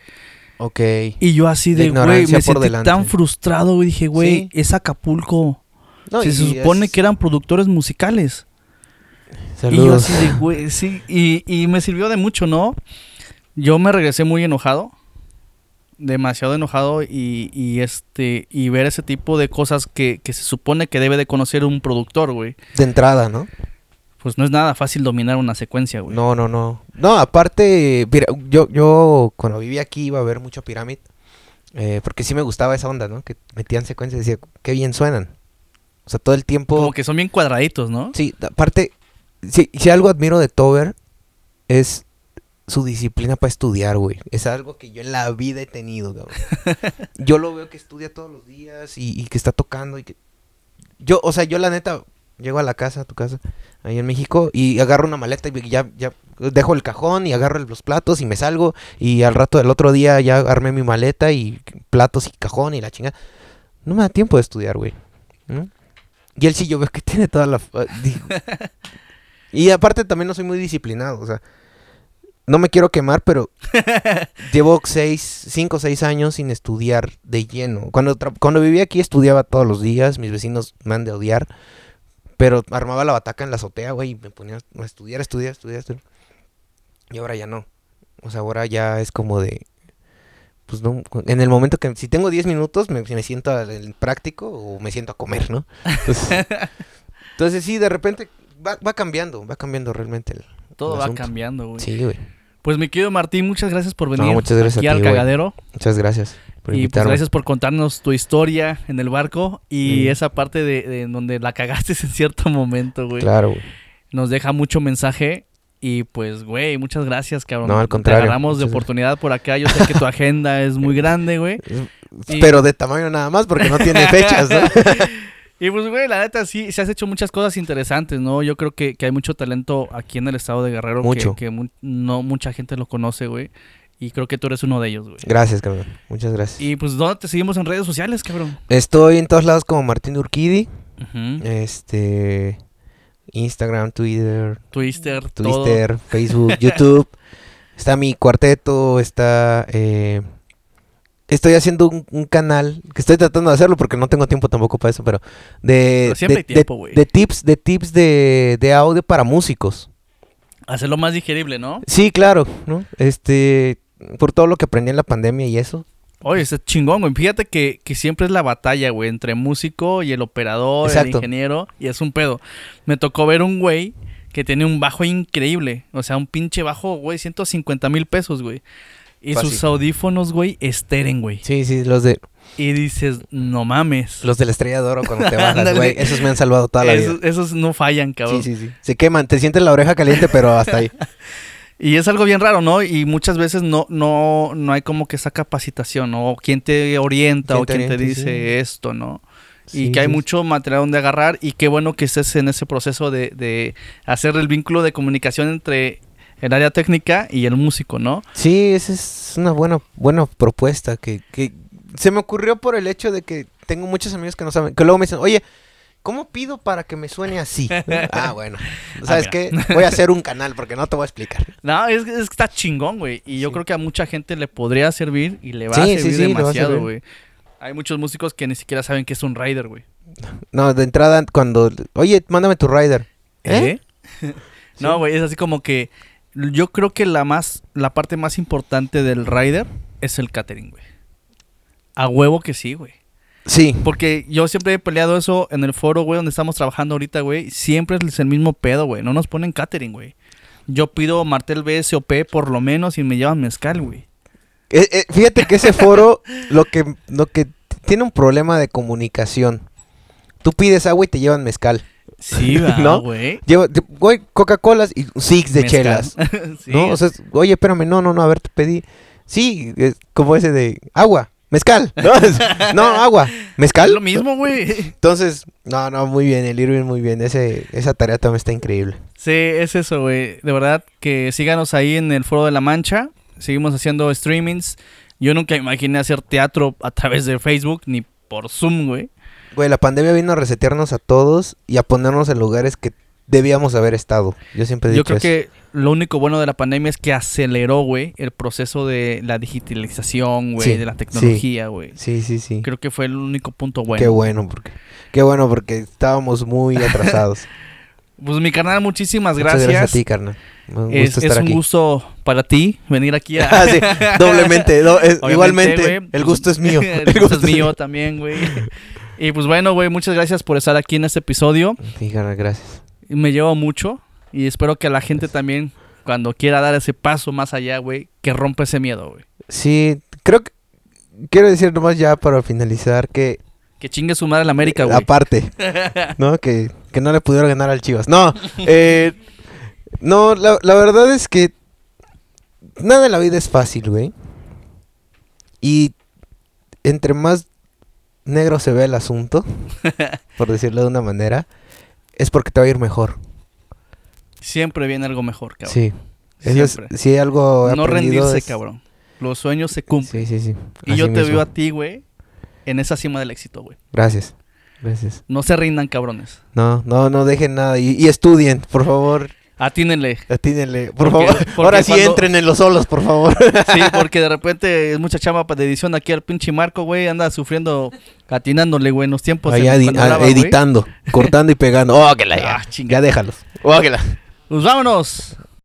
Ok. Y yo así La de, güey, ignorancia me por sentí delante. tan frustrado, güey. Dije, güey, Sí. es Acapulco. No, Se y supone es- que eran productores musicales. Y yo Saludos. así de, güey, sí. Y, y me sirvió de mucho, ¿no? Yo me regresé muy enojado. Demasiado enojado y, y este y ver ese tipo de cosas que, que se supone que debe de conocer un productor, güey. De entrada, ¿no? Pues no es nada fácil dominar una secuencia, güey. No, no, no. No, aparte, mira, yo, yo cuando vivía aquí iba a ver mucho Pyramid. eh, porque sí me gustaba esa onda, ¿no? Que metían secuencias y decía, qué bien suenan. O sea, todo el tiempo. Como que son bien cuadraditos, ¿no? Sí, aparte, sí, si algo admiro de Tover es su disciplina para estudiar, güey. Es algo que yo en la vida he tenido, cabrón. <laughs> yo lo veo que estudia todos los días y, y que está tocando y que... Yo, o sea, yo la neta, llego a la casa, a tu casa, ahí en México, y agarro una maleta y ya, ya dejo el cajón y agarro los platos y me salgo y al rato del otro día ya armé mi maleta y platos y cajón y la chingada. No me da tiempo de estudiar, güey. ¿no? Y él sí yo veo que <laughs> tiene toda la... digo- <laughs> y aparte también no soy muy disciplinado, o sea, no me quiero quemar, pero <laughs> llevo seis, cinco o seis años sin estudiar de lleno. Cuando, cuando vivía aquí estudiaba todos los días, mis vecinos me han de odiar, pero armaba la bataca en la azotea, güey, y me ponía a estudiar, estudiar, estudiar, estudiar. Y ahora ya no. O sea, ahora ya es como de... Pues no, en el momento que... Si tengo 10 minutos, me, me siento al- en práctico o me siento a comer, ¿no? Entonces, <laughs> entonces sí, de repente va, va cambiando, va cambiando realmente el, Todo va asunto. cambiando, güey. Sí, güey. Pues mi querido Martín, muchas gracias por venir muchas gracias aquí a ti, al güey. cagadero. Muchas gracias por Y pues gracias por contarnos tu historia en el barco y Mm. esa parte de, de en donde la cagaste <laughs> en cierto momento, güey. Claro, güey. Nos deja mucho mensaje y pues, güey, muchas gracias, cabrón. No, al contrario, Te agarramos de oportunidad por acá. Yo sé que tu agenda es muy <laughs> grande, güey. Y- Pero de tamaño nada más porque no tiene fechas, ¿no? <laughs> Y pues, güey, la neta sí, se has hecho muchas cosas interesantes, ¿no? Yo creo que, que hay mucho talento aquí en el estado de Guerrero que- Mucho. que, mu- no mucha gente lo conoce, güey. Y creo que tú eres uno de ellos, güey. Gracias, cabrón. Muchas gracias. Y pues, ¿dónde te seguimos en redes sociales, cabrón? Estoy en todos lados como Martín Urquidi. Este. Instagram, Twitter, Twister, todo. Twitter, Facebook, <laughs> YouTube. Está mi cuarteto, está... eh, estoy haciendo un, un canal, que estoy tratando de hacerlo porque no tengo tiempo tampoco para eso, pero... De, Pero siempre de, hay tiempo, de- de tips, de tips de, de audio para músicos. Hacerlo más digerible, ¿no? Sí, claro, ¿no? Este... Por todo lo que aprendí en la pandemia y eso. Oye, es chingón, güey. Fíjate que, que siempre es la batalla, güey, entre músico y el operador, el Exacto. ingeniero, y es un pedo. Me tocó ver un güey que tiene un bajo increíble. O sea, un pinche bajo, güey, 150 mil pesos, güey. Y Fácil. sus audífonos, güey, esteren, güey. Sí, sí, los de Y dices, no mames. los de la estrella de oro cuando te <laughs> bajas, güey. Esos me han salvado toda la esos, vida. esos no fallan, cabrón. Sí, sí, sí. Se queman, te sientes la oreja caliente, pero hasta ahí. <laughs> Y es algo bien raro, ¿no? Y muchas veces no, no, no hay como que esa capacitación, ¿no? O quién te orienta ¿Quién o te quién te dice Sí. esto, ¿no? Sí, y que hay mucho material donde agarrar y qué bueno que estés en ese proceso de, de hacer el vínculo de comunicación entre el área técnica y el músico, ¿no? Sí, esa es una buena, buena propuesta que, que se me ocurrió por el hecho de que tengo muchos amigos que no saben, que luego me dicen, oye, ¿cómo pido para que me suene así? <laughs> ah, bueno, ¿sabes Ah, qué? Voy a hacer un canal porque no te voy a explicar. <laughs> No, es, es que está chingón, güey. Y yo Sí. creo que a mucha gente le podría servir y le va Sí, a servir sí, demasiado, güey. Hay muchos músicos que ni siquiera saben que es un rider, güey. No, de entrada, cuando, oye, mándame tu rider. ¿Eh? <laughs> no, güey, es así como que yo creo que la más la parte más importante del rider es el catering, güey. A huevo que sí, güey. Sí, Porque yo siempre he peleado eso en el foro, güey, donde estamos trabajando ahorita, güey. Siempre es el mismo pedo, güey. No nos ponen catering, güey. Yo pido martel BSOP por lo menos y me llevan mezcal, güey. Eh, eh, fíjate que ese foro lo que, lo que tiene un problema de comunicación. Tú pides agua y te llevan mezcal. Sí, <laughs> va, ¿No? güey. Lleva, güey, Coca-Colas y six de Mezcal. chelas. <laughs> Sí. ¿No? O sea, es, oye, espérame, no, no, no, a ver, te pedí. Sí, es como ese de agua, mezcal. <laughs> No, Es- no, agua, es mezcal. lo mismo, güey. Entonces, no, no, muy bien, el Irving muy bien. Ese, esa tarea también está increíble. Sí, es eso, güey. De verdad que síganos ahí en el Foro de la Mancha. Seguimos haciendo streamings. Yo nunca imaginé hacer teatro a través de Facebook ni por Zoom, güey. Güey, la pandemia vino a resetearnos a todos y a ponernos en lugares que debíamos haber estado. Yo siempre he Yo dicho creo eso. que lo único bueno de la pandemia es que aceleró, güey, el proceso de la digitalización, güey, Sí, de la tecnología, güey. Sí, sí, sí. Creo que fue el único punto bueno. Qué bueno, porque qué bueno porque estábamos muy atrasados. <laughs> Pues mi carnal, muchísimas Muchas gracias. gracias a ti, carnal. Es, es estar un aquí. gusto para ti venir aquí a... <laughs> Ah, sí, doblemente, <laughs> do- es- igualmente. güey, el gusto es mío. el gusto es mío también, güey. Y pues bueno, güey, muchas gracias por estar aquí en este episodio. Sí, gracias. Me llevo mucho y espero que la gente también, cuando quiera dar ese paso más allá, güey, que rompa ese miedo, güey. Sí, creo que quiero decir nomás ya para finalizar que Que chingue su madre la América, güey. aparte, <laughs> ¿no? Que, que no le pudieron ganar al Chivas. No, eh, no, la, la verdad es que nada en la vida es fácil, güey. Y entre más negro se ve el asunto, <laughs> por decirlo de una manera, es porque te va a ir mejor. Siempre viene algo mejor, cabrón. Sí. Es, Siempre. si algo he no rendirse, es- cabrón. Los sueños se cumplen. Sí, sí, sí. y yo te veo a ti, güey, en esa cima del éxito, güey. Gracias. Gracias. No se rindan, cabrones. No, no, no dejen nada. Y, y estudien, por favor. Atínenle. Atínenle, por Porque- favor. porque Ahora sí cuando- entren en los solos, por favor. Sí, porque de repente es mucha chamba pa- de edición aquí al pinche Marco, güey. Anda sufriendo, atinándole, güey, en los tiempos. Allá en- güey. editando, cortando y pegando. Oh, que la ya. Ah, chinga. ya déjalos. Oh, que la. Pues vámonos.